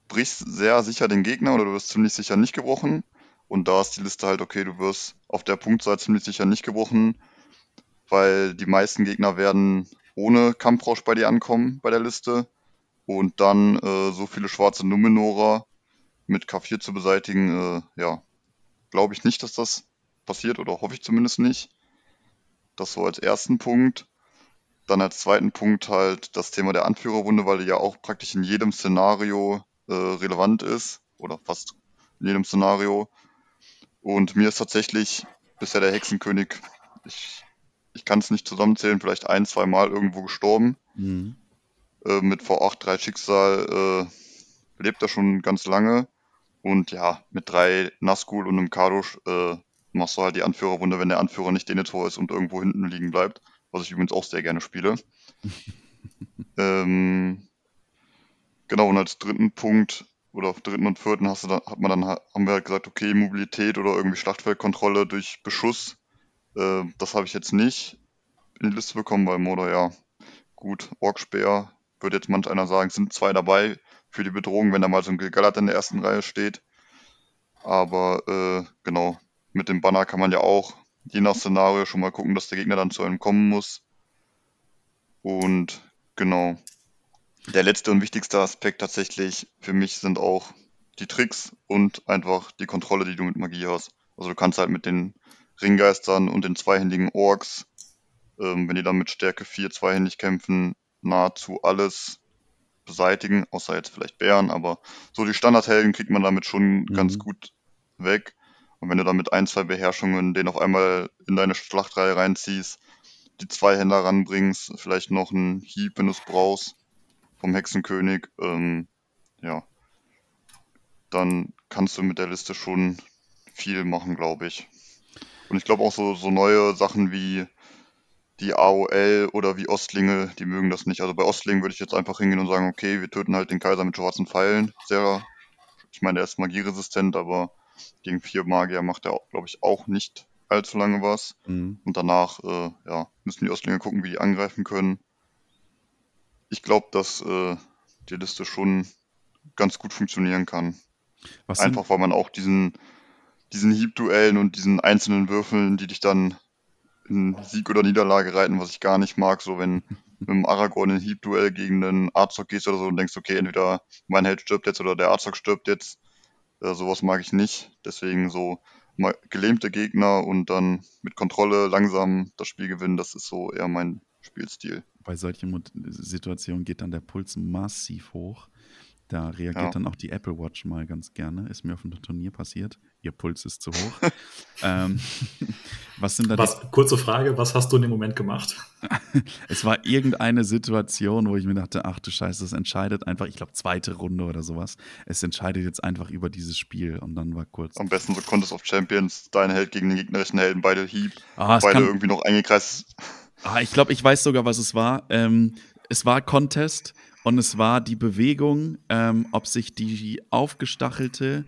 Speaker 3: brichst sehr sicher den Gegner oder du wirst ziemlich sicher nicht gebrochen. Und da ist die Liste halt, okay, du wirst auf der Punktzahl ziemlich sicher nicht gebrochen, weil die meisten Gegner werden ohne Kampfrausch bei dir ankommen bei der Liste. Und dann äh, so viele schwarze Numenora mit K4 zu beseitigen, äh, ja, glaube ich nicht, dass das passiert oder hoffe ich zumindest nicht. Das so als ersten Punkt. Dann als zweiten Punkt halt das Thema der Anführerwunde, weil die ja auch praktisch in jedem Szenario äh, relevant ist oder fast in jedem Szenario. Und mir ist tatsächlich bisher der Hexenkönig, ich ich kann es nicht zusammenzählen, vielleicht ein, zwei Mal irgendwo gestorben. Mhm. Äh, mit V8, 3 Schicksal äh, lebt er schon ganz lange. Und ja, mit drei Nazgul und einem Kadosh äh, machst du halt die Anführerwunde, wenn der Anführer nicht Denethor ist und irgendwo hinten liegen bleibt. Was ich übrigens auch sehr gerne spiele. ähm, genau, und als dritten Punkt oder auf dritten und vierten hast du dann, hat man dann, haben wir halt gesagt, okay, Mobilität oder irgendwie Schlachtfeldkontrolle durch Beschuss äh, das habe ich jetzt nicht in die Liste bekommen, weil Moder ja gut, Orkspeer, würde jetzt manch einer sagen, sind zwei dabei für die Bedrohung, wenn da mal so ein Gilgalad in der ersten Reihe steht. Aber äh, genau, mit dem Banner kann man ja auch je nach Szenario schon mal gucken, dass der Gegner dann zu einem kommen muss. Und genau. Der letzte und wichtigste Aspekt tatsächlich für mich sind auch die Tricks und einfach die Kontrolle, die du mit Magie hast. Also du kannst halt mit den Ringgeistern und den zweihändigen Orks, ähm, wenn die dann mit Stärke 4 zweihändig kämpfen, nahezu alles beseitigen, außer jetzt vielleicht Bären, aber so die Standardhelden kriegt man damit schon mhm. ganz gut weg. Und wenn du dann mit ein, zwei Beherrschungen den auf einmal in deine Schlachtreihe reinziehst, die zwei Händler ranbringst, vielleicht noch einen Hieb, wenn du es brauchst, vom Hexenkönig, ähm, ja, dann kannst du mit der Liste schon viel machen, glaube ich. Und ich glaube auch so, so neue Sachen wie die AOL oder wie Ostlinge, die mögen das nicht. Also bei Ostlingen würde ich jetzt einfach hingehen und sagen, okay, wir töten halt den Kaiser mit schwarzen Pfeilen. Sehr, ich meine, der ist magieresistent, aber gegen vier Magier macht er, glaube ich, auch nicht allzu lange was. Mhm. Und danach, äh, ja, müssen die Ostlinge gucken, wie die angreifen können. Ich glaube, dass äh, die Liste schon ganz gut funktionieren kann. Was Einfach weil man auch diesen diesen Hiebduellen und diesen einzelnen Würfeln, die dich dann in Sieg oder Niederlage reiten, was ich gar nicht mag. So, wenn mit dem Aragorn in Heap-Duell gegen einen Arzog gehst oder so und denkst, okay, entweder mein Held stirbt jetzt oder der Arzog stirbt jetzt. Äh, sowas mag ich nicht. Deswegen so gelähmte Gegner und dann mit Kontrolle langsam das Spiel gewinnen, das ist so eher mein Spielstil.
Speaker 2: Bei solchen Situationen geht dann der Puls massiv hoch. Da reagiert ja. dann auch die Apple Watch mal ganz gerne. Ist mir auf einem Turnier passiert. Ihr Puls ist zu hoch. ähm,
Speaker 1: was sind da was, Kurze Frage, was hast du in dem Moment gemacht?
Speaker 2: es war irgendeine Situation, wo ich mir dachte, ach du Scheiße, das entscheidet einfach, ich glaube, zweite Runde oder sowas. Es entscheidet jetzt einfach über dieses Spiel und dann war kurz.
Speaker 3: Am besten so Contest of Champions, dein Held gegen den gegnerischen Helden, beide Heap, ah, beide kann, irgendwie noch eingekreist.
Speaker 2: Ah, ich glaube, ich weiß sogar, was es war. Ähm, es war Contest und es war die Bewegung, ähm, ob sich die aufgestachelte,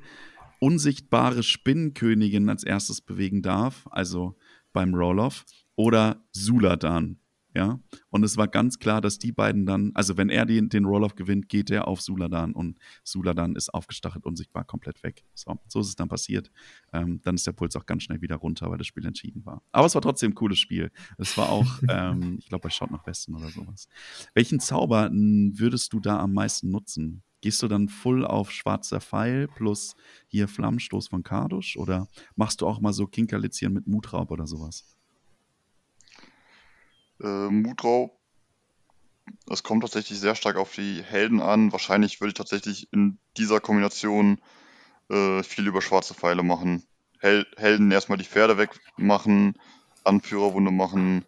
Speaker 2: unsichtbare Spinnenkönigin als erstes bewegen darf, also beim Roll-Off, oder Suladan. Ja, und es war ganz klar, dass die beiden dann, also wenn er den, den Roll-Off gewinnt, geht er auf Suladan und Suladan ist aufgestachelt, unsichtbar, komplett weg. So, so ist es dann passiert. Ähm, dann ist der Puls auch ganz schnell wieder runter, weil das Spiel entschieden war. Aber es war trotzdem ein cooles Spiel. Es war auch, ähm, ich glaube, bei Shot nach Westen oder sowas. Welchen Zauber würdest du da am meisten nutzen? Gehst du dann full auf schwarzer Pfeil plus hier Flammenstoß von Kardusch oder machst du auch mal so Kinkerlitzchen mit Mutraub oder sowas?
Speaker 3: Äh, Mutraub, das kommt tatsächlich sehr stark auf die Helden an. Wahrscheinlich würde ich tatsächlich in dieser Kombination äh, viel über schwarze Pfeile machen. Hel Helden erstmal die Pferde wegmachen, Anführerwunde machen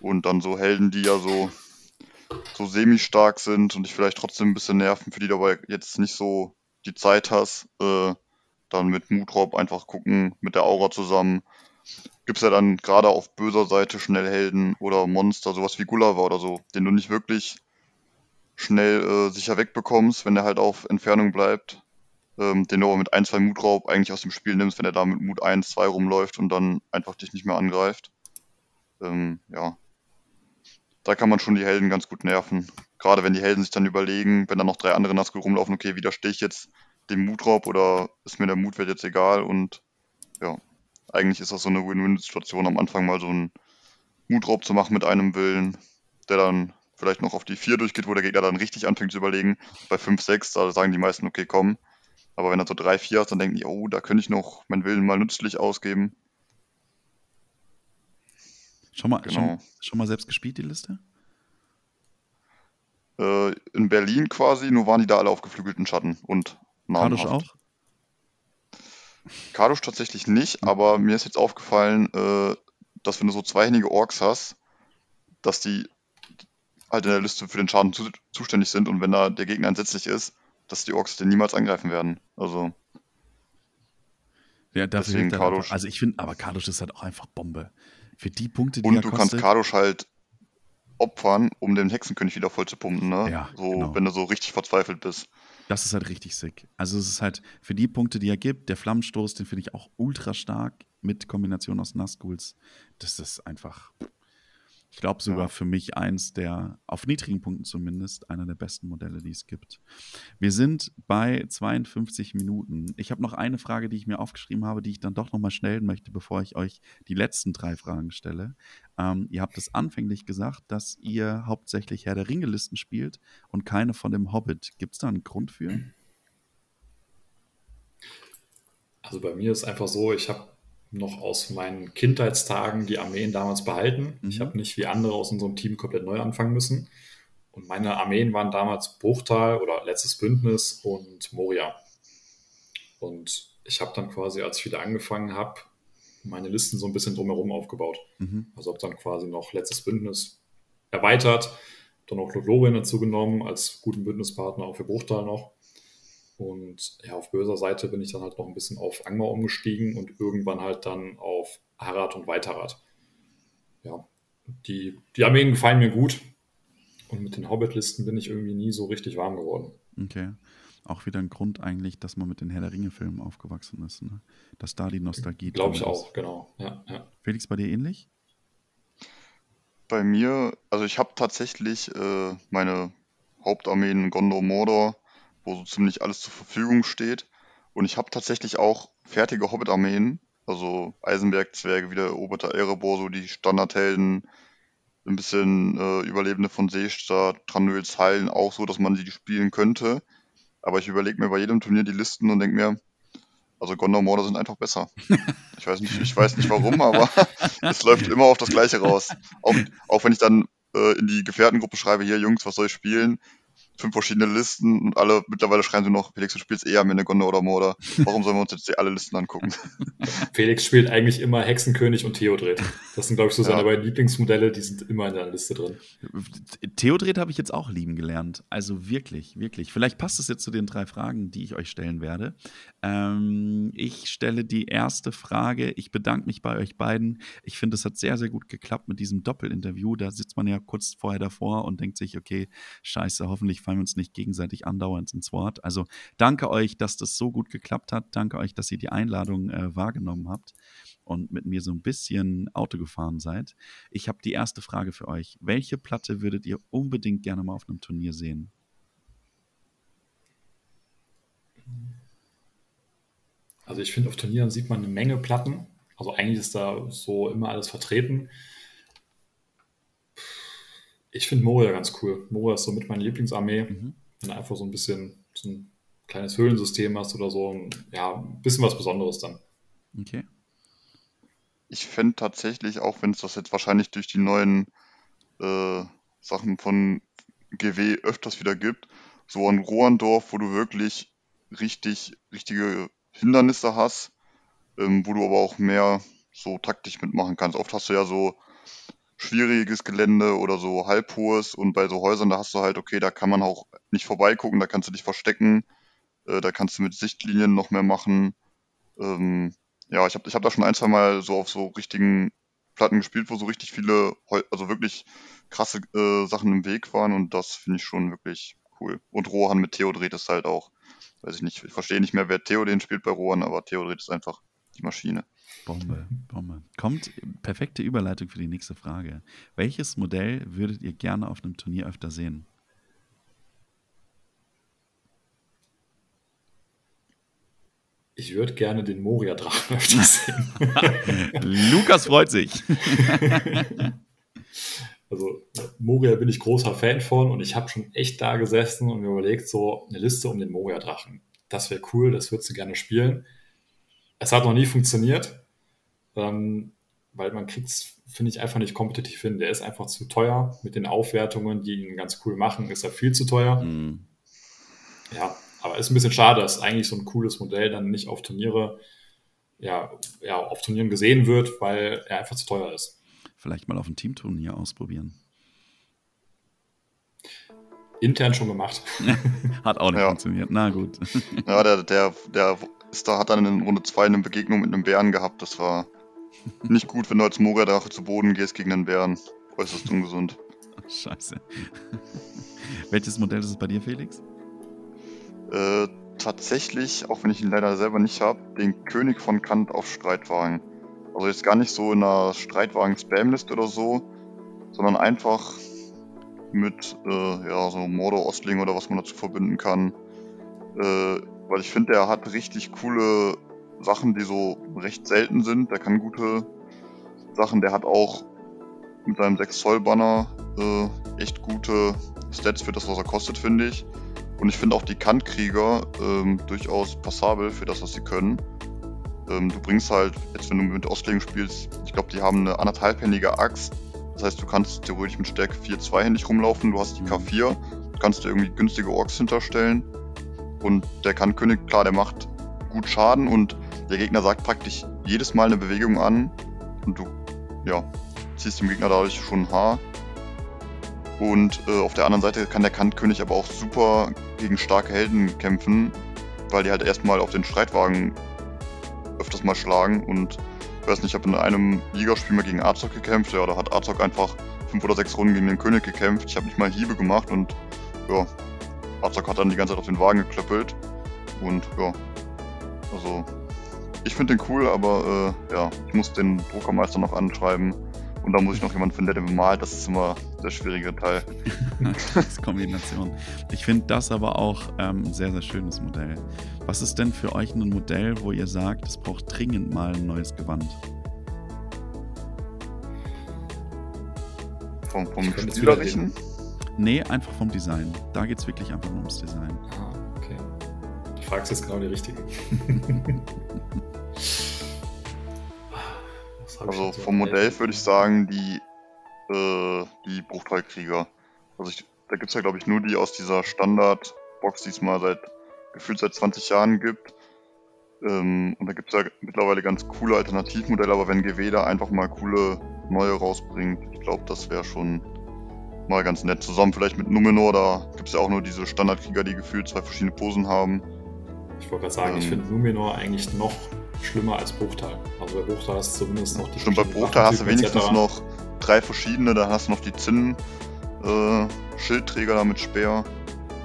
Speaker 3: und dann so Helden, die ja so, so semi-stark sind und dich vielleicht trotzdem ein bisschen nerven, für die du aber jetzt nicht so die Zeit hast, äh, dann mit Mutraub einfach gucken, mit der Aura zusammen, gibt es ja dann gerade auf böser Seite schnell Helden oder Monster, sowas wie Gulliver oder so, den du nicht wirklich schnell äh, sicher wegbekommst, wenn er halt auf Entfernung bleibt. Ähm, den du aber mit ein, zwei Mutraub eigentlich aus dem Spiel nimmst, wenn er da mit Mut 1, 2 rumläuft und dann einfach dich nicht mehr angreift. Ähm, ja. Da kann man schon die Helden ganz gut nerven. Gerade wenn die Helden sich dann überlegen, wenn da noch drei andere Nazgul rumlaufen, okay, widerstehe ich jetzt dem Mutraub oder ist mir der Mutwert jetzt egal und ja eigentlich ist das so eine Win-Win-Situation am Anfang mal so einen Mutraub zu machen mit einem Willen, der dann vielleicht noch auf die 4 durchgeht, wo der Gegner dann richtig anfängt zu überlegen. Bei 5, 6, da sagen die meisten, okay, komm. Aber wenn er so 3, 4 hat, dann denken die, oh, da könnte ich noch meinen Willen mal nützlich ausgeben.
Speaker 2: Schon mal, genau. schon, schon mal selbst gespielt, die Liste?
Speaker 3: Äh, in Berlin quasi, nur waren die da alle auf geflügelten Schatten und
Speaker 2: namhaft. auch?
Speaker 3: Kardusch tatsächlich nicht, aber mir ist jetzt aufgefallen, äh, dass wenn du so zweihändige Orks hast, dass die halt in der Liste für den Schaden zu, zuständig sind und wenn da der Gegner entsetzlich ist, dass die Orks den niemals angreifen werden. Also.
Speaker 2: Ja, dafür deswegen Kardusch. also ich finde, aber Kardusch ist halt auch einfach Bombe. Für die Punkte, die
Speaker 3: Und du kostet, kannst Kardusch halt opfern, um den Hexenkönig wieder voll zu pumpen, ne? Ja, so, genau. wenn du so richtig verzweifelt bist.
Speaker 2: Das ist halt richtig sick. Also es ist halt für die Punkte, die er gibt, der Flammenstoß, den finde ich auch ultra stark mit Kombination aus Nazguls. Das ist einfach, ich glaube sogar ja. für mich eins der, auf niedrigen Punkten zumindest, einer der besten Modelle, die es gibt. Wir sind bei 52 Minuten. Ich habe noch eine Frage, die ich mir aufgeschrieben habe, die ich dann doch nochmal stellen möchte, bevor ich euch die letzten drei Fragen stelle. Ähm, ihr habt es anfänglich gesagt, dass ihr hauptsächlich Herr der Ringe-Listen spielt und keine von dem Hobbit. Gibt es da einen Grund für?
Speaker 1: Also bei mir ist einfach so, ich habe noch aus meinen Kindheitstagen die Armeen damals behalten. Mhm. Ich habe nicht wie andere aus unserem Team komplett neu anfangen müssen. Und meine Armeen waren damals Bruchtal oder Letztes Bündnis und Moria. Und ich habe dann quasi, als ich wieder angefangen habe, meine Listen so ein bisschen drumherum aufgebaut. Mhm. Also habe dann quasi noch Letztes Bündnis erweitert, dann auch Lothlorien dazu genommen als guten Bündnispartner auch für Bruchtal noch. Und ja, auf böser Seite bin ich dann halt noch ein bisschen auf Angmar umgestiegen und irgendwann halt dann auf Harad und Weiterrad. Ja, die, die Armeen gefallen mir gut. Und mit den Hobbit-Listen bin ich irgendwie nie so richtig warm geworden.
Speaker 2: Okay. Auch wieder ein Grund eigentlich, dass man mit den Herr der Ringe-Filmen aufgewachsen ist. Ne? Dass da die Nostalgie
Speaker 1: Glaube ich auch, genau. Ja, ja.
Speaker 2: Felix, bei dir ähnlich?
Speaker 3: Bei mir, also ich habe tatsächlich äh, meine Hauptarmeen Gondor, Mordor wo so ziemlich alles zur Verfügung steht. Und ich habe tatsächlich auch fertige Hobbit-Armeen, Also Eisenberg-Zwerge wie der Oberter Erebor, so die Standardhelden, ein bisschen äh, Überlebende von Seestadt, Tranöls Hallen, auch so, dass man sie spielen könnte. Aber ich überlege mir bei jedem Turnier die Listen und denke mir, also Gondor Morde sind einfach besser. Ich weiß nicht, ich weiß nicht warum, aber es läuft immer auf das Gleiche raus. Auch, auch wenn ich dann äh, in die Gefährtengruppe schreibe, hier Jungs, was soll ich spielen? Fünf verschiedene Listen und alle mittlerweile schreiben sie noch, Felix, du spielst eher Menegonder oder Mordor. Warum sollen wir uns jetzt alle Listen angucken?
Speaker 1: Felix spielt eigentlich immer Hexenkönig und Theodred. Das sind, glaube ich, so seine ja. beiden Lieblingsmodelle, die sind immer in der Liste drin.
Speaker 2: Theodred habe ich jetzt auch lieben gelernt. Also wirklich, wirklich. Vielleicht passt es jetzt zu den drei Fragen, die ich euch stellen werde. Ähm, ich stelle die erste Frage. Ich bedanke mich bei euch beiden. Ich finde, es hat sehr, sehr gut geklappt mit diesem Doppelinterview. Da sitzt man ja kurz vorher davor und denkt sich, okay, scheiße, hoffentlich fallen wir uns nicht gegenseitig andauernd ins Wort. Also danke euch, dass das so gut geklappt hat. Danke euch, dass ihr die Einladung äh, wahrgenommen habt und mit mir so ein bisschen Auto gefahren seid. Ich habe die erste Frage für euch. Welche Platte würdet ihr unbedingt gerne mal auf einem Turnier sehen?
Speaker 1: Also ich finde, auf Turnieren sieht man eine Menge Platten. Also eigentlich ist da so immer alles vertreten. Ich finde Moria ganz cool. Moria ist so mit meiner Lieblingsarmee. Mhm. Wenn du einfach so ein bisschen so ein kleines Höhlensystem hast oder so. Ja, ein bisschen was Besonderes dann.
Speaker 2: Okay.
Speaker 3: Ich fände tatsächlich, auch wenn es das jetzt wahrscheinlich durch die neuen äh, Sachen von GW öfters wieder gibt, so ein Rohrendorf, wo du wirklich richtig, richtige Hindernisse hast, ähm, wo du aber auch mehr so taktisch mitmachen kannst. Oft hast du ja so schwieriges Gelände oder so halbhohes und bei so Häusern, da hast du halt, okay, da kann man auch nicht vorbeigucken, da kannst du dich verstecken, äh, da kannst du mit Sichtlinien noch mehr machen. Ähm, ja, ich habe ich hab da schon ein, zwei Mal so auf so richtigen Platten gespielt, wo so richtig viele, also wirklich krasse äh, Sachen im Weg waren und das finde ich schon wirklich cool. Und Rohan mit Theodred ist halt auch, weiß ich nicht, ich verstehe nicht mehr, wer Theoden spielt bei Rohan, aber Theodred ist einfach die Maschine.
Speaker 2: Bombe, Bombe. Kommt perfekte Überleitung für die nächste Frage. Welches Modell würdet ihr gerne auf einem Turnier öfter sehen?
Speaker 1: Ich würde gerne den Moria-Drachen öfter
Speaker 2: sehen. Lukas freut sich.
Speaker 1: also Moria bin ich großer Fan von und ich habe schon echt da gesessen und mir überlegt, so eine Liste um den Moria-Drachen. Das wäre cool, das würdest du gerne spielen. Es hat noch nie funktioniert, ähm, weil man kriegt es, finde ich, einfach nicht kompetitiv hin. Der ist einfach zu teuer. Mit den Aufwertungen, die ihn ganz cool machen, ist er viel zu teuer. Mhm. Ja, aber ist ein bisschen schade, dass eigentlich so ein cooles Modell dann nicht auf Turniere, ja, ja, auf Turnieren gesehen wird, weil er einfach zu teuer ist.
Speaker 2: Vielleicht mal auf ein Teamturnier ausprobieren.
Speaker 1: Intern schon gemacht.
Speaker 2: Hat auch nicht ja. funktioniert. Na gut.
Speaker 3: Ja, der, der, der da, hat dann in Runde 2 eine Begegnung mit einem Bären gehabt. Das war nicht gut, wenn du als Moria-Drache zu Boden gehst gegen einen Bären. Äußerst ungesund.
Speaker 2: Scheiße. Welches Modell ist es bei dir, Felix?
Speaker 3: Äh, tatsächlich, auch wenn ich ihn leider selber nicht habe, den König von Kant auf Streitwagen. Also jetzt gar nicht so in einer Streitwagen-Spam-List oder so, sondern einfach mit äh, ja, so Mordor Ostling oder was man dazu verbinden kann. Äh, weil ich finde, er hat richtig coole Sachen, die so recht selten sind. Der kann gute Sachen. Der hat auch mit seinem 6 Zoll Banner äh, echt gute Stats für das, was er kostet, finde ich. Und ich finde auch die Kantkrieger ähm, durchaus passabel für das, was sie können. Ähm, du bringst halt, jetzt wenn du mit Ostlingen spielst, ich glaube, die haben eine anderthalbhändige Axt. Das heißt, du kannst theoretisch mit Stärke 4 zweihändig rumlaufen. Du hast die K4, kannst du irgendwie günstige Orks hinterstellen. Und der Kantkönig, klar, der macht gut Schaden und der Gegner sagt praktisch jedes Mal eine Bewegung an und du, ja, ziehst dem Gegner dadurch schon ein Haar. Und äh, auf der anderen Seite kann der Kantkönig aber auch super gegen starke Helden kämpfen, weil die halt erstmal auf den Streitwagen öfters mal schlagen. Und ich weiß nicht, ich habe in einem Ligaspiel mal gegen Azog gekämpft. Ja, da hat Azog einfach fünf oder sechs Runden gegen den König gekämpft. Ich habe nicht mal Hiebe gemacht und ja, Azog hat dann die ganze Zeit auf den Wagen geklöppelt. Und ja, also ich finde den cool, aber äh, ja, ich muss den Druckermeister noch anschreiben, Und da muss ich noch jemanden finden, der den bemalt. Das ist immer der schwierige Teil.
Speaker 2: das ist Kombination. Ich finde das aber auch ähm, ein sehr, sehr schönes Modell. Was ist denn für euch ein Modell, wo ihr sagt, es braucht dringend mal ein neues Gewand?
Speaker 3: Vom, vom Spielerischen?
Speaker 2: Nee, einfach vom Design. Da geht es wirklich einfach nur ums Design.
Speaker 1: Ah, okay. Du fragst jetzt genau die Richtige.
Speaker 3: also vom Modell würde ich sagen, die, äh, die Bruchteilkrieger. Also ich, da gibt es ja, glaube ich, nur die aus dieser Standard-Box, die es mal seit gefühlt seit 20 Jahren gibt. Ähm, und da gibt es ja mittlerweile ganz coole Alternativmodelle, aber wenn GW da einfach mal coole neue rausbringt, ich glaube, das wäre schon mal ganz nett. Zusammen vielleicht mit Numenor, da gibt es ja auch nur diese Standardkrieger, die gefühlt zwei verschiedene Posen haben.
Speaker 1: Ich wollte gerade sagen, ähm, ich finde Numenor eigentlich noch schlimmer als Bruchteil. Also bei Bruchteil hast du zumindest noch die
Speaker 3: Stimmt, bei Bruchteil hast du wenigstens etc. noch drei verschiedene, dann hast du noch die Zinn äh, Schildträger da mit Speer.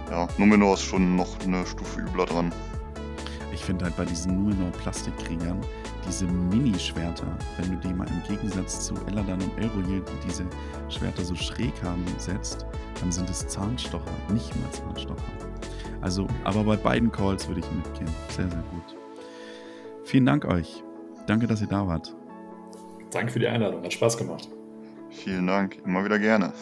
Speaker 3: Ja, Numenor ist schon noch eine Stufe übler dran.
Speaker 2: Ich finde halt bei diesen Numenor-Plastikkriegern diese Mini-Schwerter, wenn du die mal im Gegensatz zu Eladan und Elrohir, die diese Schwerter so schräg haben, setzt, dann sind es Zahnstocher, nicht mal Zahnstocher. Also, aber bei beiden Calls würde ich mitgehen. Sehr, sehr gut. Vielen Dank euch. Danke, dass ihr da wart.
Speaker 1: Danke für die Einladung. Hat Spaß gemacht.
Speaker 3: Vielen Dank. Immer wieder gerne.